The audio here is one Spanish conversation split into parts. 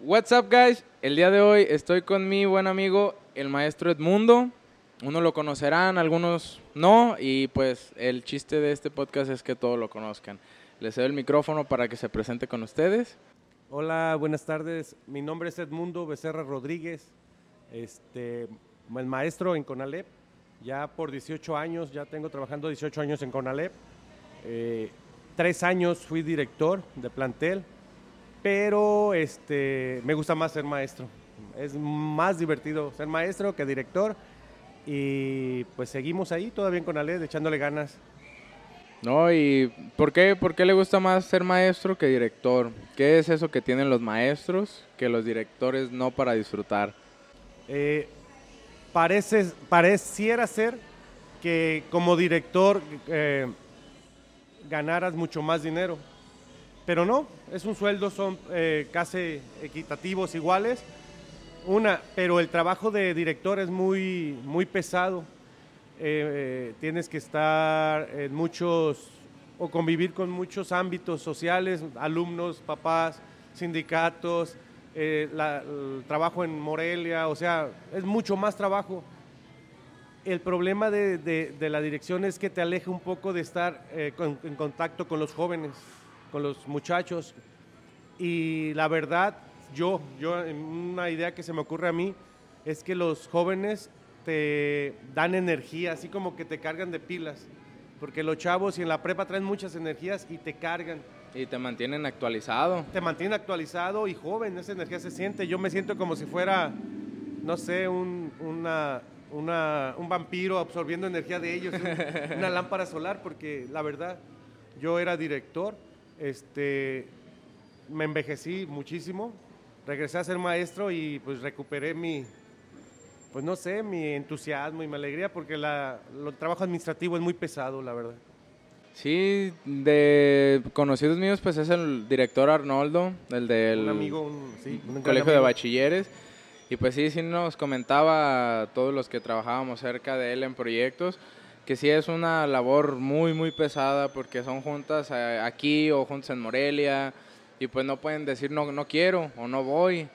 What's up, guys? El día de hoy estoy con mi buen amigo, el maestro Edmundo. Uno lo conocerán, algunos no, y pues el chiste de este podcast es que todos lo conozcan. Les cedo el micrófono para que se presente con ustedes. Hola, buenas tardes. Mi nombre es Edmundo Becerra Rodríguez, este, el maestro en Conalep. Ya por 18 años, ya tengo trabajando 18 años en Conalep. Eh, tres años fui director de plantel pero este, me gusta más ser maestro. Es más divertido ser maestro que director y pues seguimos ahí todavía con Aled echándole ganas. No, y ¿por qué, ¿por qué le gusta más ser maestro que director? ¿Qué es eso que tienen los maestros que los directores no para disfrutar? Eh, parece, pareciera ser que como director eh, ganaras mucho más dinero pero no, es un sueldo, son eh, casi equitativos, iguales. Una, pero el trabajo de director es muy, muy pesado. Eh, eh, tienes que estar en muchos, o convivir con muchos ámbitos sociales, alumnos, papás, sindicatos, el trabajo en Morelia, o sea, es mucho más trabajo. El problema de, la dirección es que te aleja un poco de estar en contacto con los jóvenes con los muchachos. Y la verdad, yo, yo, una idea que se me ocurre a mí es que los jóvenes te dan energía, así como que te cargan de pilas. Porque los chavos y en la prepa traen muchas energías y te cargan. Y te mantienen actualizado. Te mantienen actualizado y joven, esa energía se siente. Yo me siento como si fuera, no sé, un, una, una, un vampiro absorbiendo energía de ellos, una lámpara solar, porque la verdad, yo era director este, me envejecí muchísimo, regresé a ser maestro y pues recuperé mi, pues no sé, mi entusiasmo y mi alegría porque la, el trabajo administrativo es muy pesado, la verdad. Sí, de conocidos míos, pues es el director Arnoldo, el del un amigo, colegio de bachilleres. Y pues sí, sí nos comentaba a todos los que trabajábamos cerca de él en proyectos, que sí es una labor muy, muy pesada porque son juntas eh, aquí o juntas en Morelia y pues no pueden decir no, no quiero o no voy,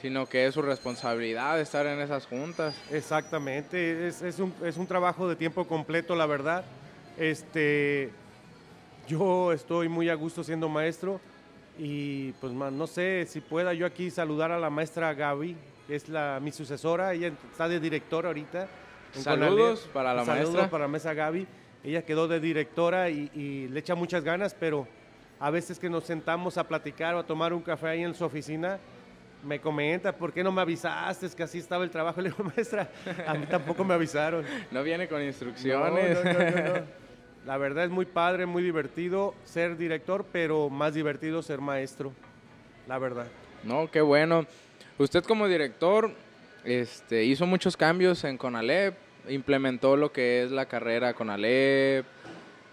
sino que es su responsabilidad estar en esas juntas. Exactamente, es, es, un, es un trabajo de tiempo completo, la verdad. Este, yo estoy muy a gusto siendo maestro y pues no sé si pueda yo aquí saludar a la maestra Gaby, es la, mi sucesora, ella está de directora ahorita Saludos para la maestra. Saludos para Mesa Gaby. Ella quedó de directora y, le echa muchas ganas, pero a veces que nos sentamos a platicar o a tomar un café ahí en su oficina, me comenta, ¿por qué no me avisaste? Es que así estaba el trabajo. Le digo, maestra, a mí tampoco me avisaron. No viene con instrucciones. La verdad es muy padre, muy divertido ser director, pero más divertido ser maestro, la verdad. No, qué bueno. Usted como director este, hizo muchos cambios en Conalep, implementó lo que es la carrera con Alep,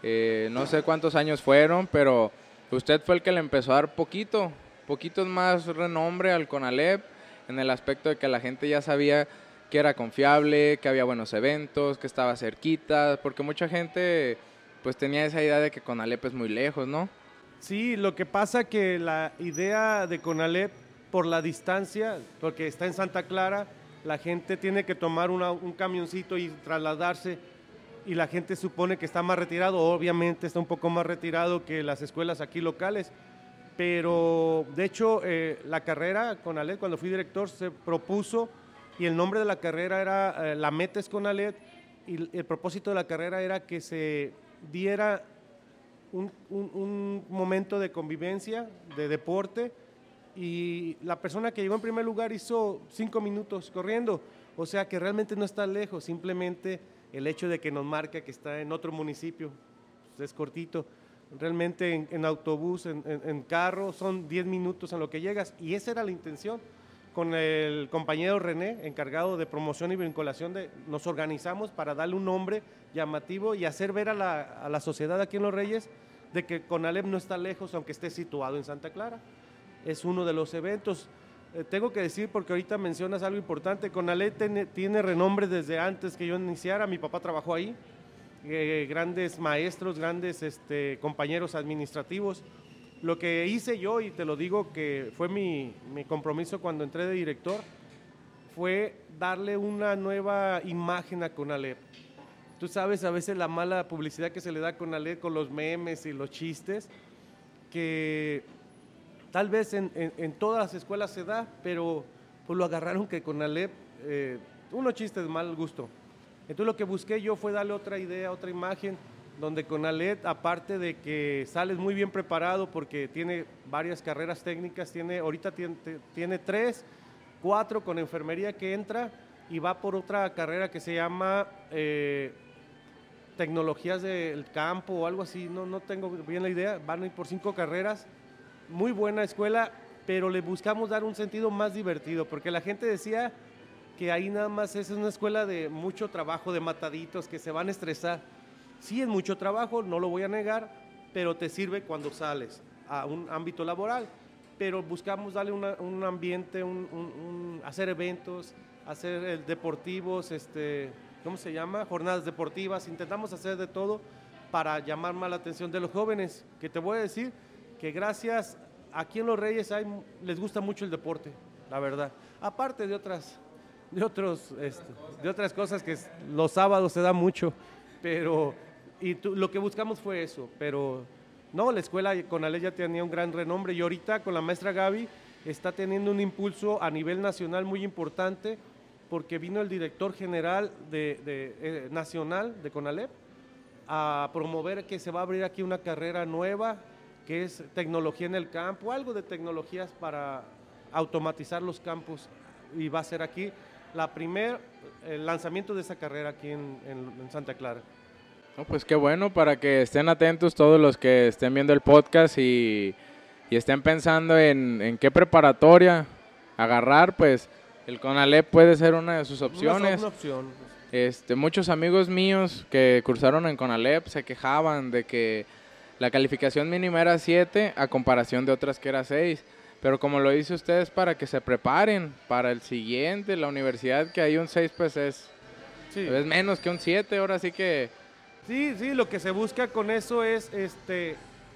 eh, no sé cuántos años fueron, pero usted fue el que le empezó a dar poquito, poquito más renombre al Conalep en el aspecto de que la gente ya sabía que era confiable, que había buenos eventos, que estaba cerquita, porque mucha gente pues tenía esa idea de que Conalep es muy lejos, ¿no? Sí, lo que pasa que la idea de Conalep por la distancia, porque está en Santa Clara, la gente tiene que tomar un camioncito y trasladarse y la gente supone que está más retirado, obviamente está un poco más retirado que las escuelas aquí locales, pero de hecho eh, la carrera con Aled, cuando fui director, se propuso y el nombre de la carrera era eh, La Metes con Aled y el propósito de la carrera era que se diera un momento de convivencia, de deporte, y la persona que llegó en primer lugar hizo cinco minutos corriendo. O sea que realmente no está lejos, simplemente el hecho de que nos marca que está en otro municipio pues, es cortito. Realmente en, autobús, en, carro, son 10 minutos en lo que llegas. Y esa era la intención. Con el compañero René, encargado de promoción y vinculación, de, nos organizamos para darle un nombre llamativo y hacer ver a la, a la sociedad aquí en Los Reyes de que Conalep no está lejos, aunque esté situado en Santa Clara es uno de los eventos. Eh, tengo que decir, porque ahorita mencionas algo importante, Conalé tiene, tiene renombre desde antes que yo iniciara, mi papá trabajó ahí, eh, grandes maestros, grandes este, compañeros administrativos, lo que hice yo, y te lo digo que fue mi, mi compromiso cuando entré de director, fue darle una nueva imagen a Conalep. Tú sabes a veces la mala publicidad que se le da a Conalep con los memes y los chistes, que tal vez en, en, todas las escuelas se da, pero pues lo agarraron que Conalep, eh, unos chistes de mal gusto. Entonces lo que busqué yo fue darle otra idea, otra imagen, donde Conalep, aparte de que sales muy bien preparado porque tiene varias carreras técnicas, tiene, ahorita tiene, tiene tres, cuatro con enfermería que entra y va por otra carrera que se llama eh, tecnologías del campo o algo así, no, no tengo bien la idea, van a ir por cinco carreras, muy buena escuela, pero le buscamos dar un sentido más divertido, porque la gente decía que ahí nada más es una escuela de mucho trabajo, de mataditos, que se van a estresar. Sí es mucho trabajo, no lo voy a negar, pero te sirve cuando sales a un ámbito laboral pero buscamos darle un ambiente, hacer eventos, hacer deportivos, este, ¿cómo se llama? Jornadas deportivas, intentamos hacer de todo para llamar más la atención de los jóvenes, que te voy a decir que gracias, aquí en Los Reyes les gusta mucho el deporte, la verdad, aparte de otras, de otros, este, de otras cosas que los sábados se da mucho, pero, y lo que buscamos fue eso, pero no, la escuela con Ale ya tenía un gran renombre y ahorita con la maestra Gaby está teniendo un impulso a nivel nacional muy importante porque vino el director general de, eh, nacional de CONALEP a promover que se va a abrir aquí una carrera nueva que es tecnología en el campo, algo de tecnologías para automatizar los campos y va a ser aquí la primer el lanzamiento de esa carrera aquí en Santa Clara pues qué bueno para que estén atentos todos los que estén viendo el podcast y, estén pensando en, qué preparatoria agarrar, pues el CONALEP puede ser una de sus opciones. Una, opción. Este, muchos amigos míos que cursaron en CONALEP se quejaban de que la calificación mínima era 7 a comparación de otras que era 6. Pero como lo dice ustedes, para que se preparen para el siguiente, la universidad que hay un 6 pues es, es menos que un 7, ahora sí que Sí, sí, lo que se busca con eso es este,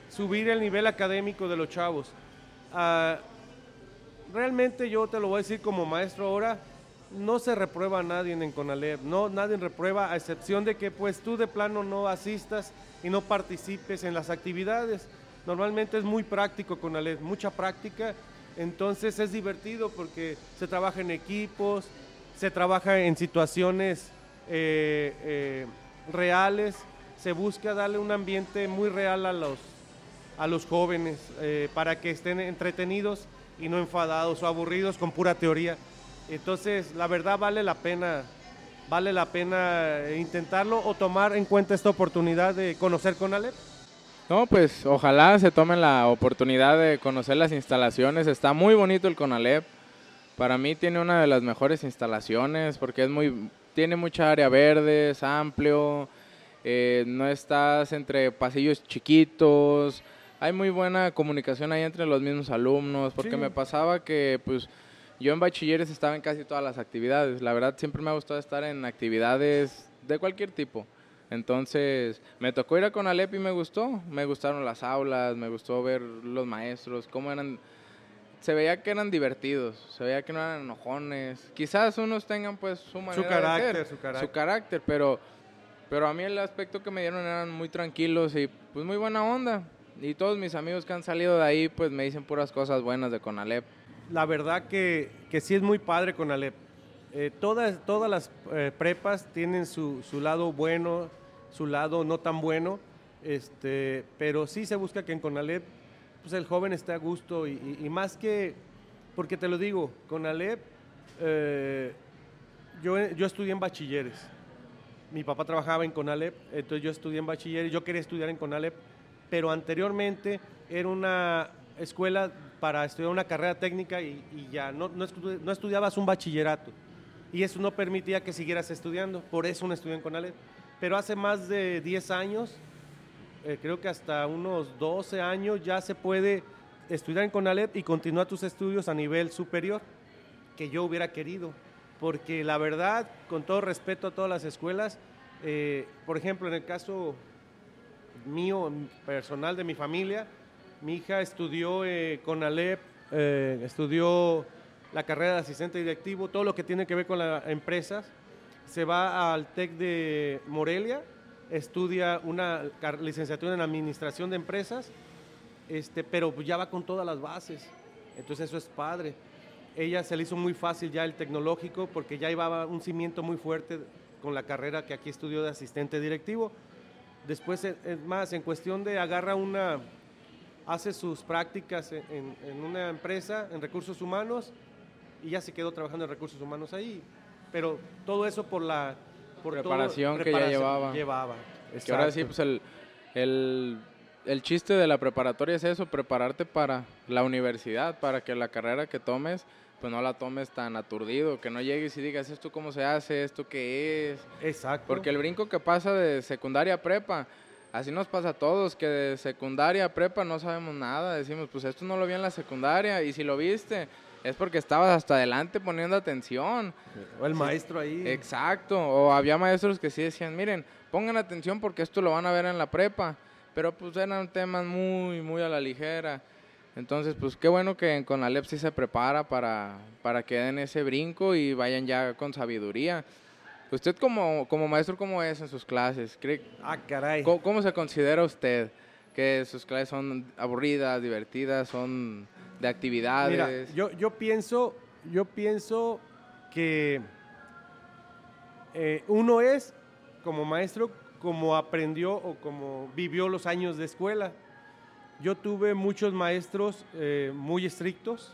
subir el nivel académico de los chavos. Ah, realmente yo te lo voy a decir como maestro ahora, no se reprueba a nadie en Conalep, no, nadie reprueba a excepción de que pues tú de plano no asistas y no participes en las actividades. Normalmente es muy práctico Conalep, mucha práctica, entonces es divertido porque se trabaja en equipos, se trabaja en situaciones eh, eh, reales, se busca darle un ambiente muy real a los, a los jóvenes eh, para que estén entretenidos y no enfadados o aburridos con pura teoría. Entonces, la verdad vale la pena, vale la pena intentarlo o tomar en cuenta esta oportunidad de conocer con Alep. No, pues ojalá se tomen la oportunidad de conocer las instalaciones. Está muy bonito el Conalep. Para mí tiene una de las mejores instalaciones porque es muy tiene mucha área verde, es amplio, eh, no estás entre pasillos chiquitos, hay muy buena comunicación ahí entre los mismos alumnos, porque me pasaba que pues yo en bachilleres estaba en casi todas las actividades, la verdad siempre me ha gustado estar en actividades de cualquier tipo. Entonces, me tocó ir a Conalep y me gustó. Me gustaron las aulas, me gustó ver los maestros, cómo eran se veía que eran divertidos, se veía que no eran enojones. Quizás unos tengan pues su manera su carácter, de ser, su carácter, su carácter, pero pero a mí el aspecto que me dieron eran muy tranquilos y pues muy buena onda. Y todos mis amigos que han salido de ahí pues me dicen puras cosas buenas de Conalep. La verdad que, que sí es muy padre Conalep. Eh, todas, todas las eh, prepas tienen su, su lado bueno, su lado no tan bueno, este, pero sí se busca que en Conalep pues el joven esté a gusto y, más que, porque te lo digo, con Alep, eh, yo, yo estudié en bachilleres. Mi papá trabajaba en Conalep, entonces yo estudié en bachilleres, yo quería estudiar en Conalep, pero anteriormente era una escuela para estudiar una carrera técnica y, ya no, no, estudiabas un bachillerato. Y eso no permitía que siguieras estudiando, por eso no estudié en Conalep. Pero hace más de 10 años eh, creo que hasta unos 12 años ya se puede estudiar en CONALEP y continuar tus estudios a nivel superior, que yo hubiera querido. Porque la verdad, con todo respeto a todas las escuelas, eh, por ejemplo, en el caso mío, personal de mi familia, Mi hija estudió eh, con Alep, eh, estudió la carrera de asistente directivo, todo lo que tiene que ver con las empresas. Se va al TEC de Morelia, estudia una licenciatura en administración de empresas, este, pero ya va con todas las bases. Entonces eso es padre. Ella se le hizo muy fácil ya el tecnológico porque ya llevaba un cimiento muy fuerte con la carrera que aquí estudió de asistente directivo. Después, es más, en cuestión de agarra una, hace sus prácticas en, una empresa, en recursos humanos, y ya se quedó trabajando en recursos humanos ahí. Pero todo eso por la preparación que ya llevaba. llevaba. Que ahora sí, pues el, el, el chiste de la preparatoria es eso, prepararte para la universidad, para que la carrera que tomes pues no la tomes tan aturdido, que no llegues y digas esto cómo se hace, esto qué es. Exacto. Porque el brinco que pasa de secundaria a prepa, así nos pasa a todos, que de secundaria a prepa no sabemos nada, decimos, pues esto no lo vi en la secundaria y si lo viste es porque estabas hasta adelante poniendo atención. O el maestro ahí. Exacto, o había maestros que sí decían, miren, pongan atención porque esto lo van a ver en la prepa, pero pues eran temas muy, muy a la ligera. Entonces, pues qué bueno que en Conalep sí se prepara para, para que den ese brinco y vayan ya con sabiduría. ¿Usted como, como maestro cómo es en sus clases? ¿Cree, ah, caray. ¿cómo, se considera usted? ¿Que sus clases son aburridas, divertidas, son de actividades? Mira, yo, yo, pienso, yo pienso que eh, uno es, como maestro, como aprendió o como vivió los años de escuela. Yo tuve muchos maestros eh, muy estrictos,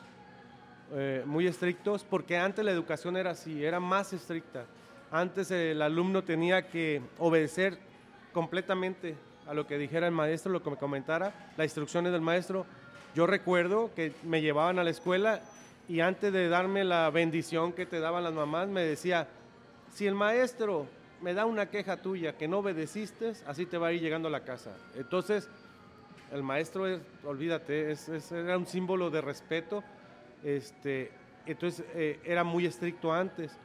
eh, muy estrictos, porque antes la educación era así, era más estricta. Antes el alumno tenía que obedecer completamente a lo que dijera el maestro, lo que me comentara, las instrucciones del maestro. Yo recuerdo que me llevaban a la escuela y antes de darme la bendición que te daban las mamás, me decía, si el maestro me da una queja tuya que no obedeciste, así te va a ir llegando a la casa. Entonces, el maestro, es, olvídate, es, era un símbolo de respeto. Este, entonces eh, era muy estricto antes.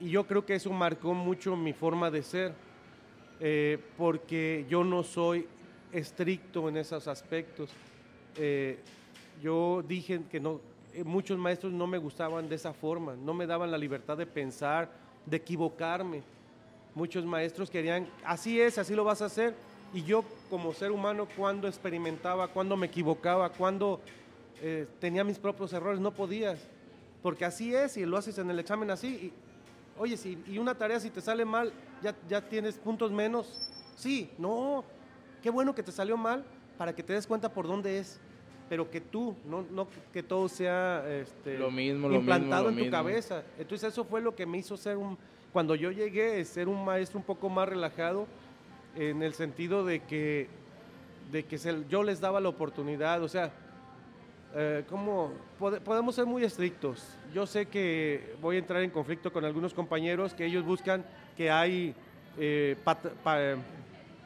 Y yo creo que eso marcó mucho mi forma de ser, eh, porque yo no soy estricto en esos aspectos. Eh, yo dije que no, muchos maestros no me gustaban de esa forma, no me daban la libertad de pensar, de equivocarme. Muchos maestros querían, así es, así lo vas a hacer, y yo como ser humano, cuando experimentaba, cuando me equivocaba, cuando eh, tenía mis propios errores, no podías. Porque así es, y lo haces en el examen así. Y, oye, si, y una tarea si te sale mal, ya, ya tienes puntos menos. Sí, no, qué bueno que te salió mal para que te des cuenta por dónde es. Pero que tú, no, no que todo sea este, lo mismo, implantado en tu cabeza. Entonces eso fue lo que me hizo ser un, cuando yo llegué, ser un maestro un poco más relajado, en el sentido de que, de que yo les daba la oportunidad, o sea, eh, como podemos ser muy estrictos. Yo sé que voy a entrar en conflicto con algunos compañeros que ellos buscan que hay eh,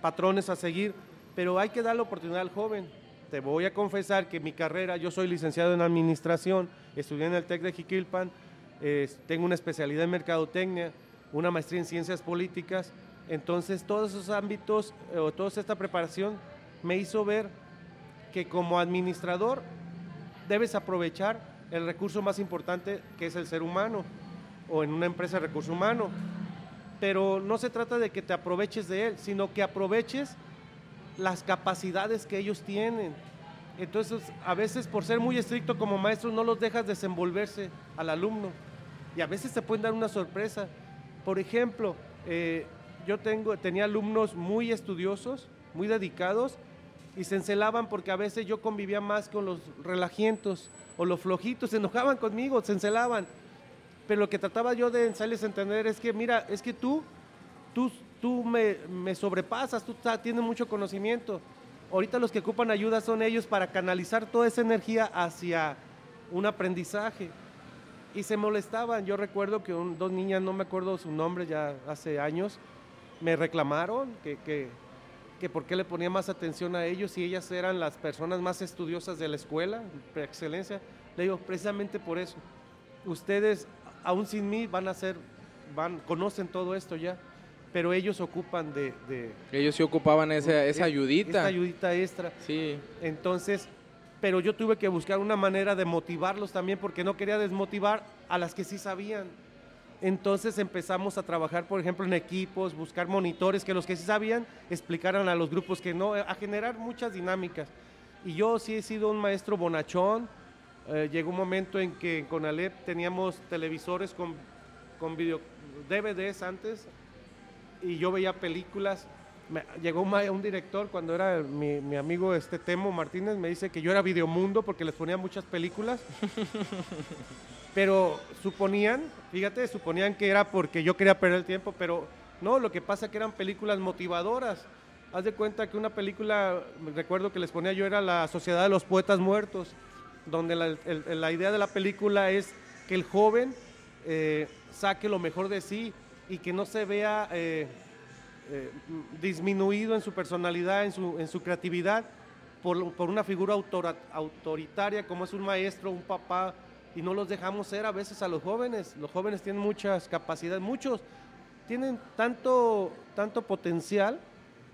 patrones a seguir, pero hay que dar la oportunidad al joven. Te voy a confesar que mi carrera, yo soy licenciado en administración, estudié en el TEC de Jiquilpan, tengo una especialidad en mercadotecnia, una maestría en ciencias políticas entonces, todos esos ámbitos eh, o toda esta preparación me hizo ver que como administrador debes aprovechar el recurso más importante que es el ser humano o en una empresa de recurso humano. Pero no se trata de que te aproveches de él, sino que aproveches las capacidades que ellos tienen. Entonces, a veces por ser muy estricto como maestro no los dejas desenvolverse al alumno. Y a veces te pueden dar una sorpresa. Por ejemplo, eh, yo tengo, tenía alumnos muy estudiosos, muy dedicados, y se encelaban porque a veces yo convivía más con los relajientos o los flojitos, se enojaban conmigo, se encelaban. Pero lo que trataba yo de a entender es que, mira, es que tú, tú, tú me, me sobrepasas, tú tienes mucho conocimiento. Ahorita los que ocupan ayuda son ellos para canalizar toda esa energía hacia un aprendizaje. Y se molestaban. Yo recuerdo que dos niñas, no me acuerdo su nombre ya hace años, me reclamaron que, que, que por qué le ponía más atención a ellos si ellas eran las personas más estudiosas de la escuela, por excelencia. Le digo, precisamente por eso. Ustedes, aún sin mí, van a ser, van, conocen todo esto ya. pero ellos ocupan de... ellos sí ocupaban esa, esa ayudita. Esa ayudita extra. Sí. Entonces, pero yo tuve que buscar una manera de motivarlos también porque no quería desmotivar a las que sí sabían. Entonces empezamos a trabajar, por ejemplo, en equipos, buscar monitores que los que sí sabían explicaran a los grupos que no, a generar muchas dinámicas. Y yo sí he sido un maestro bonachón. Eh, llegó un momento en que con Alep teníamos televisores con, con video, DVDs antes y yo veía películas. llegó un, director cuando era mi, mi, amigo este Temo Martínez, me dice que yo era Videomundo porque les ponía muchas películas. pero suponían, fíjate, suponían que era porque yo quería perder el tiempo, pero no, lo que pasa es que eran películas motivadoras. Haz de cuenta que una película, recuerdo que les ponía yo, era La Sociedad de los Poetas Muertos, donde la, idea de la película es que el joven eh, saque lo mejor de sí y que no se vea eh, eh, disminuido en su personalidad, en su, en su creatividad, por, por una figura autoritaria como es un maestro, un papá, y no los dejamos ser a veces a los jóvenes. Los jóvenes tienen muchas capacidades, muchos tienen tanto, tanto potencial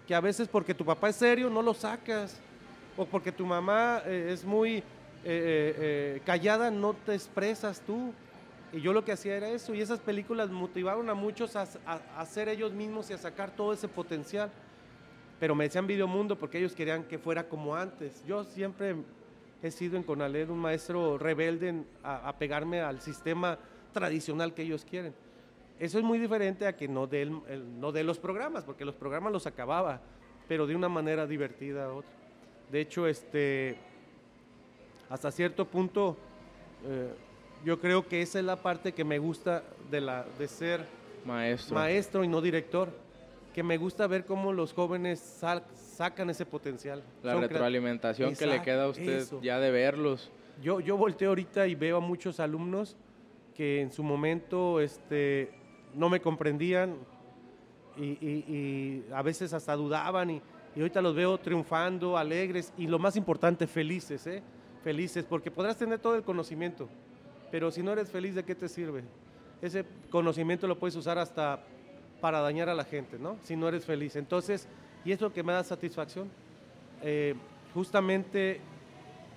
que a veces porque tu papá es serio no lo sacas, o porque tu mamá eh, es muy eh, eh, callada no te expresas tú. Y yo lo que hacía era eso, y esas películas motivaron a muchos a, a, ser ellos mismos y a sacar todo ese potencial. Pero me decían Videomundo porque ellos querían que fuera como antes. Yo siempre he sido en Conaled un maestro rebelde a, pegarme al sistema tradicional que ellos quieren. Eso es muy diferente a que no de, no de los programas, porque los programas los acababa, pero de una manera divertida. Otra. De hecho, este, hasta cierto punto, eh, yo creo que esa es la parte que me gusta de, la, de ser maestro. maestro y no director, que me gusta ver cómo los jóvenes sacan ese potencial. La retroalimentación que le queda a usted ya de verlos. Yo, yo volteo ahorita y veo a muchos alumnos que en su momento este, no me comprendían y, a veces hasta dudaban y, ahorita los veo triunfando, alegres y lo más importante, felices, ¿eh? felices, porque podrás tener todo el conocimiento, pero si no eres feliz, ¿de qué te sirve? Ese conocimiento lo puedes usar hasta para dañar a la gente, ¿no? Si no eres feliz. Entonces, y es lo que me da satisfacción. Eh, justamente,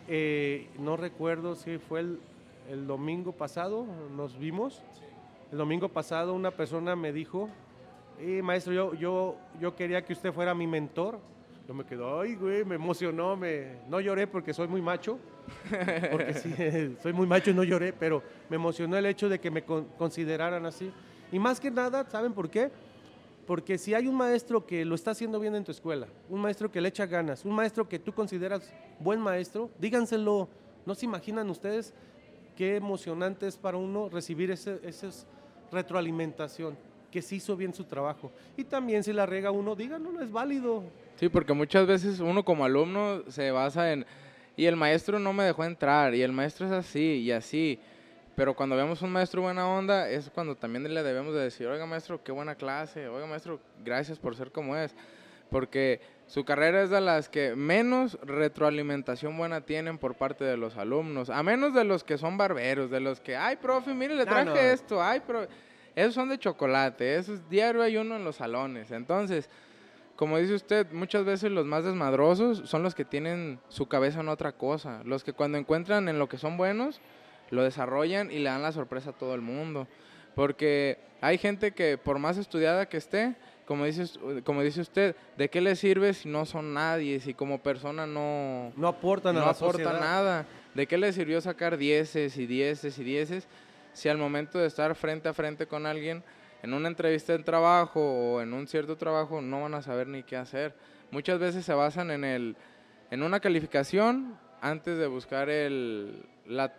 eh, no recuerdo si fue el, domingo pasado, nos vimos. El domingo pasado una persona me dijo, eh, maestro, yo, yo, yo quería que usted fuera mi mentor. Yo me quedo, ay, güey, me emocionó, me... no lloré porque soy muy macho, porque sí, soy muy macho y no lloré, pero me emocionó el hecho de que me consideraran así. Y más que nada, ¿saben por qué? Porque si hay un maestro que lo está haciendo bien en tu escuela, un maestro que le echa ganas, un maestro que tú consideras buen maestro, díganselo. ¿No se imaginan ustedes qué emocionante es para uno recibir esa retroalimentación? Que se hizo bien su trabajo. Y también si la rega uno, díganlo, no es válido. Sí, porque muchas veces uno como alumno se basa en, y el maestro no me dejó entrar, y el maestro es así, y así. Pero cuando vemos un maestro buena onda, es cuando también le debemos de decir, oiga maestro, qué buena clase, oiga maestro, gracias por ser como es. Porque su carrera es de las que menos retroalimentación buena tienen por parte de los alumnos, a menos de los que son barberos, de los que, ay, profe, mire, le traje esto, ay, profe. Esos son de chocolate, eso es diario hay uno en los salones. Entonces, como dice usted, muchas veces los más desmadrosos son los que tienen su cabeza en otra cosa, los que cuando encuentran en lo que son buenos, lo desarrollan y le dan la sorpresa a todo el mundo. Porque hay gente que por más estudiada que esté, como dice, como dice usted, ¿de qué le sirve si no son nadie, si como persona no, no aportan no aporta nada? ¿De qué le sirvió sacar dieces y dieces y dieces si al momento de estar frente a frente con alguien en una entrevista de trabajo o en un cierto trabajo no van a saber ni qué hacer? Muchas veces se basan en, el, en una calificación antes de buscar el, la,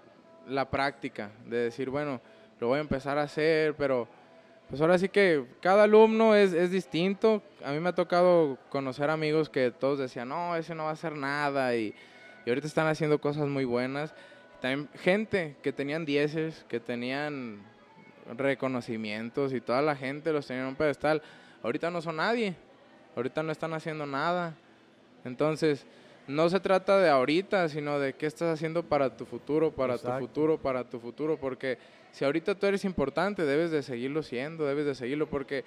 la práctica, de decir, bueno, lo voy a empezar a hacer, pero pues ahora sí que cada alumno es, es distinto. A mí me ha tocado conocer amigos que todos decían, no, ese no va a hacer nada y, y ahorita están haciendo cosas muy buenas. También gente que tenían dieces, que tenían reconocimientos y toda la gente los tenía en un pedestal. Ahorita no son nadie, ahorita no están haciendo nada. Entonces, no se trata de ahorita, sino de qué estás haciendo para tu futuro, para tu futuro, para tu futuro, porque si ahorita tú eres importante, debes de seguirlo siendo, debes de seguirlo, porque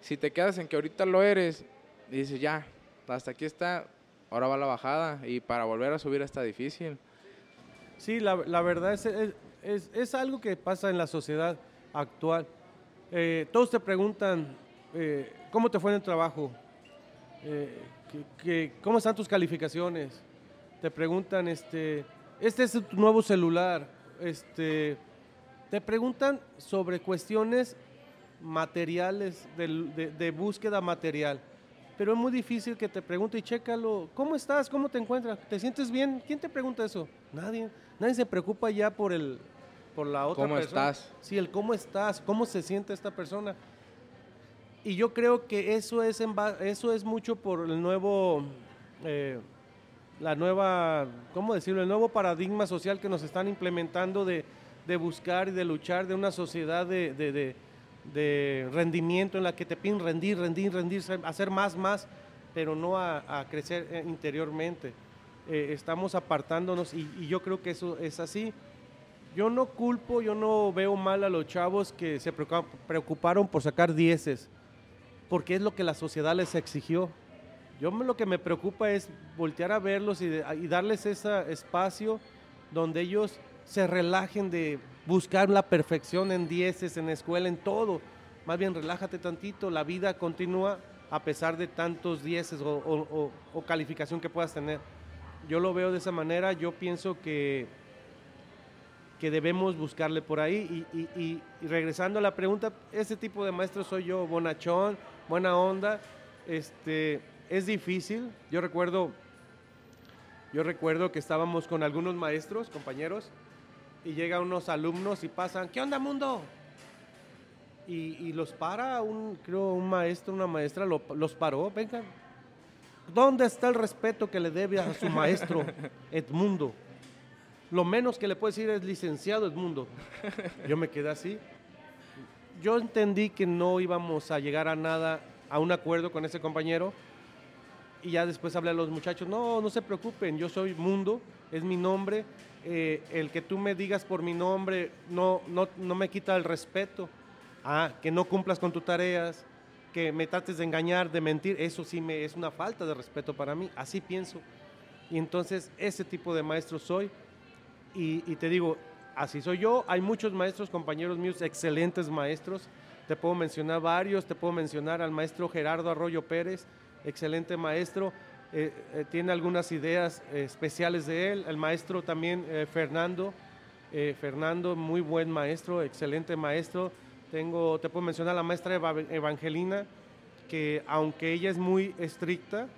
Si te quedas en que ahorita lo eres, y dices, ya, hasta aquí está, ahora va la bajada, y para volver a subir está difícil. Sí, la, la verdad es, es, es, algo que pasa en la sociedad actual. Eh, todos te preguntan, eh, ¿cómo te fue en el trabajo? Eh, que, que, ¿Cómo están tus calificaciones? Te preguntan, este, este es tu nuevo celular. Este, te preguntan sobre cuestiones materiales, de, de, de, búsqueda material. Pero es muy difícil que te pregunte y chécalo, ¿cómo estás? ¿Cómo te encuentras? ¿Te sientes bien? ¿Quién te pregunta eso? Nadie. Nadie se preocupa ya por, el, por la otra ¿Cómo persona. estás? Sí, el cómo estás, cómo se siente esta persona. Y yo creo que eso es, en eso es mucho por el nuevo... Eh, la nueva, ¿cómo decirlo? El nuevo paradigma social que nos están implementando de, de buscar y de luchar de una sociedad de, de, rendimiento en la que te piden rendir, rendir, rendir, hacer más, más, pero no a, a crecer interiormente. Eh, estamos apartándonos y, yo creo que eso es así. Yo no culpo, yo no veo mal a los chavos que se preocuparon por sacar dieces, porque es lo que la sociedad les exigió. Yo lo que me preocupa es voltear a verlos y, y darles ese espacio donde ellos se relajen de buscar la perfección en dieces, en escuela, en todo. Más bien relájate tantito, la vida continúa a pesar de tantos dieces o, o, o, o, calificación que puedas tener. Yo lo veo de esa manera, yo pienso que, que debemos buscarle por ahí. Y, y, y regresando a la pregunta, ese tipo de maestro soy yo, bonachón, buena onda. Este, es difícil. Yo recuerdo, yo recuerdo que estábamos con algunos maestros, compañeros, y llegan unos alumnos y pasan, ¿qué onda mundo? Y, los para un, creo, un maestro, una maestra, lo, los paró, vengan. ¿Dónde está el respeto que le debe a su maestro Edmundo? Lo menos que le puedo decir es licenciado Edmundo. Yo me quedé así. Yo entendí que no íbamos a llegar a nada, a un acuerdo con ese compañero, y ya después hablé a los muchachos, no, no se preocupen, yo soy Mundo, es mi nombre, eh, el que tú me digas por mi nombre no, no, no me quita el respeto, ah, que no cumplas con tus tareas, que me trates de engañar, de mentir, eso sí me, es una falta de respeto para mí, así pienso. Y entonces ese tipo de maestro soy, y, y te digo, así soy yo, hay muchos maestros, compañeros míos, excelentes maestros, te puedo mencionar varios, te puedo mencionar al maestro Gerardo Arroyo Pérez, excelente maestro, eh, eh, tiene algunas ideas eh, especiales de él. El maestro también, Fernando, Fernando, muy buen maestro, excelente maestro. Tengo, te puedo mencionar a la maestra Evangelina, que aunque ella es muy estricta,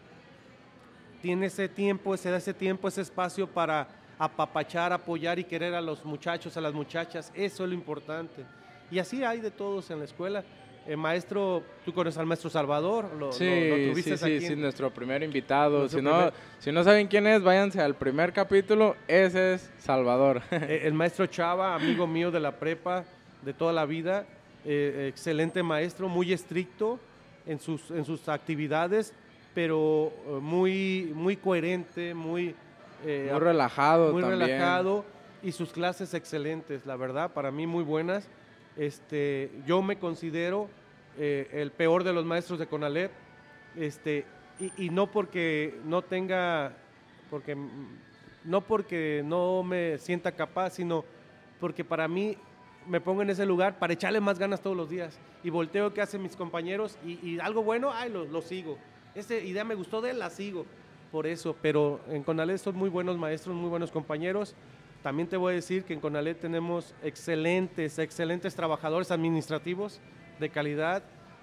tiene ese tiempo, se da ese tiempo, ese espacio para apapachar, apoyar y querer a los muchachos, a las muchachas. Eso es lo importante. Y así hay de todos en la escuela. El maestro, tú conoces al maestro Salvador, lo, sí, lo, lo tuviste sí, aquí. Sí, sí, nuestro primer invitado. Nuestro si, no, si no saben quién es, váyanse al primer capítulo, ese es Salvador. el, el maestro Chava, amigo mío de la prepa de toda la vida, eh, excelente maestro, muy estricto en sus, en sus actividades, pero muy, muy coherente, muy... Eh, muy relajado Muy también. relajado y sus clases excelentes, la verdad, para mí muy buenas. Este, yo me considero eh, el peor de los maestros de Conalep, este, y, y, no porque no tenga, porque, no porque no me sienta capaz, sino porque para mí me pongo en ese lugar para echarle más ganas todos los días y volteo qué hacen mis compañeros y, y algo bueno, ay, lo, lo, sigo. Esta idea me gustó de él, la sigo. Por eso, pero en Conalep son muy buenos maestros, muy buenos compañeros. También te voy a decir que en Conalep tenemos excelentes, excelentes trabajadores administrativos de calidad.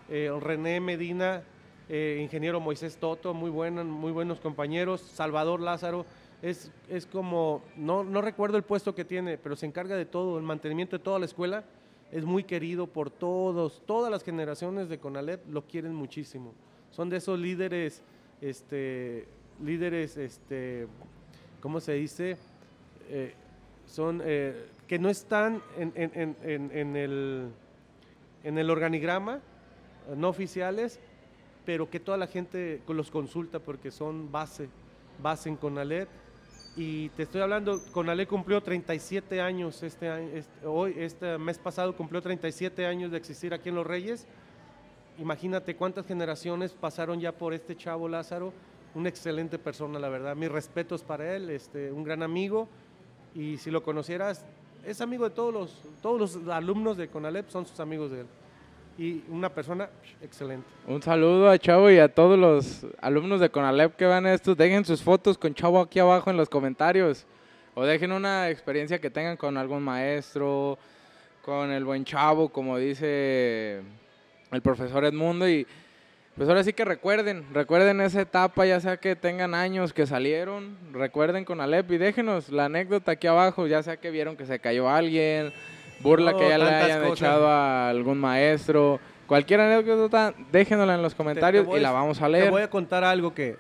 Eh, René Medina, eh, ingeniero Moisés Toto, muy, buenos, muy buenos compañeros. Salvador Lázaro, es, es como, no, no recuerdo el puesto que tiene, pero se encarga de todo, el mantenimiento de toda la escuela. Es muy querido por todos, todas las generaciones de Conalep lo quieren muchísimo. Son de esos líderes, este, líderes, este, ¿cómo se dice? Eh, son eh, que no están en, en, en, en, el, en el organigrama, no oficiales, pero que toda la gente los consulta porque son base, base en Conalep. Y te estoy hablando, Conalep cumplió 37 años este año, este, hoy, este mes pasado cumplió 37 años de existir aquí en Los Reyes. imagínate cuántas generaciones pasaron ya por este chavo Lázaro. Una excelente persona, la verdad. Mis respetos para él, este, un gran amigo. Y si lo conocieras, es amigo de todos los, todos los alumnos de Conalep, son sus amigos de él. Y una persona excelente. Un saludo a Chavo y a todos los alumnos de Conalep que van a esto. Dejen sus fotos con Chavo aquí abajo en los comentarios. O dejen una experiencia que tengan con algún maestro, con el buen Chavo, como dice el profesor Edmundo. Y pues ahora sí que recuerden, recuerden esa etapa, ya sea que tengan años que salieron, recuerden con Alep y déjenos la anécdota aquí abajo, ya sea que vieron que se cayó alguien, burla No, que ya le hayan cosas. echado a algún maestro. Cualquier anécdota, déjenosla en los comentarios Te- te voy y la vamos a Te leer. voy a contar algo que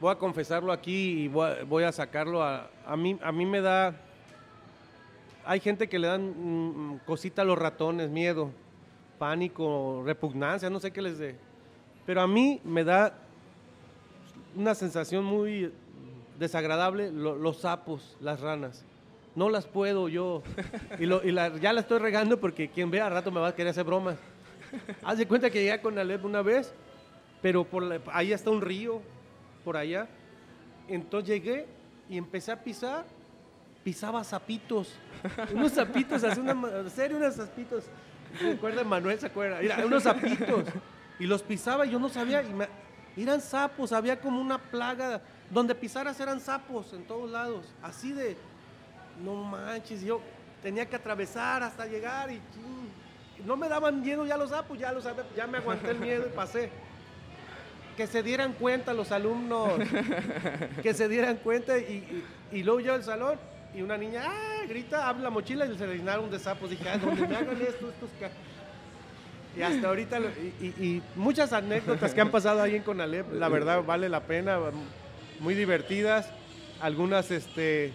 voy a confesarlo aquí y voy a, voy a sacarlo a, a mí a mí me da hay gente que le dan mm, cosita a los ratones, miedo, pánico, repugnancia, no sé qué les dé. Pero a mí me da una sensación muy desagradable lo- los sapos, las ranas. No las puedo yo. Y, ya la estoy regando porque quien vea al rato me va a querer hacer bromas. Haz de cuenta que llegué con Alep una vez, pero por ahí está un río, por allá. Entonces llegué y empecé a pisar, pisaba sapitos. Unos sapitos, así una, serio, unos sapitos. ¿Se Manuel? ¿Se acuerda? Mira, unos sapitos. Y los pisaba y yo no sabía. Y me- eran sapos, había como una plaga. Donde pisaras eran sapos en todos lados. Así de, no manches, yo tenía que atravesar hasta llegar y no me daban miedo ya los sapos, ya, los, ya me aguanté el miedo y pasé. Que se dieran cuenta los alumnos, que se dieran cuenta y, luego yo al salón y una niña ¡ah! grita, abre la mochila y se le llenaron de sapos. Dije, ah, donde me hagan esto, estos ca-". Y hasta ahorita, lo- y, y- muchas anécdotas que han pasado ahí en Conalep, la verdad vale la pena, muy divertidas, algunas este,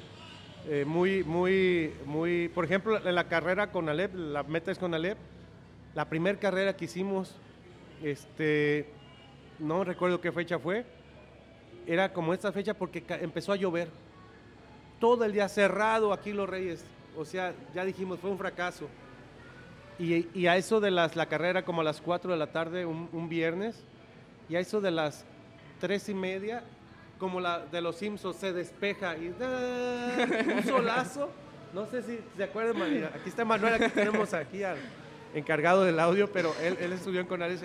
eh, muy, muy, muy, por ejemplo, en la carrera con Alep, la meta es con Alep, la primera carrera que hicimos, este, no recuerdo qué fecha fue, era como esta fecha porque empezó a llover, todo el día cerrado aquí Los Reyes, o sea, ya dijimos, fue un fracaso. Y, y a eso de las, la carrera como a las 4 de la tarde, un, un viernes, y a eso de las 3 y media, como la de los Simpsons, se despeja y ¡da! un solazo. No sé si se acuerdan, María. Aquí está Manuel, aquí tenemos aquí al encargado del audio, pero él, él estudió en Conales.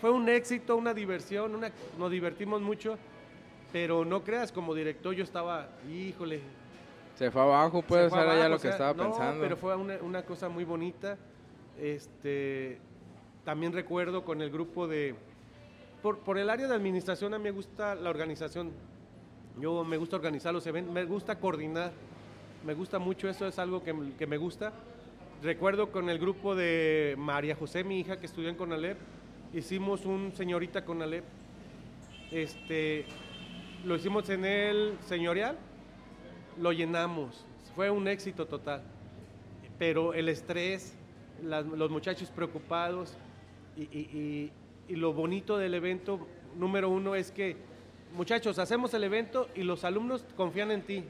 Fue un éxito, una diversión, una, nos divertimos mucho, pero no creas, como director yo estaba, híjole, Se fue abajo, puede se fue ser allá abajo, lo o que estaba no, pensando. pero fue una, una cosa muy bonita. Este, también recuerdo con el grupo de... Por, el área de administración a mí me gusta la organización. Yo me gusta organizar los eventos, me gusta coordinar. Me gusta mucho eso, es algo que me gusta. Recuerdo con el grupo de María José, mi hija, que estudió en Conalep, hicimos un señorita Conalep. Este, lo hicimos en el señorial, lo llenamos. Fue un éxito total. Pero el estrés, las- los muchachos preocupados y, y- y- y lo bonito del evento número uno es que, muchachos, hacemos el evento y los alumnos confían en ti.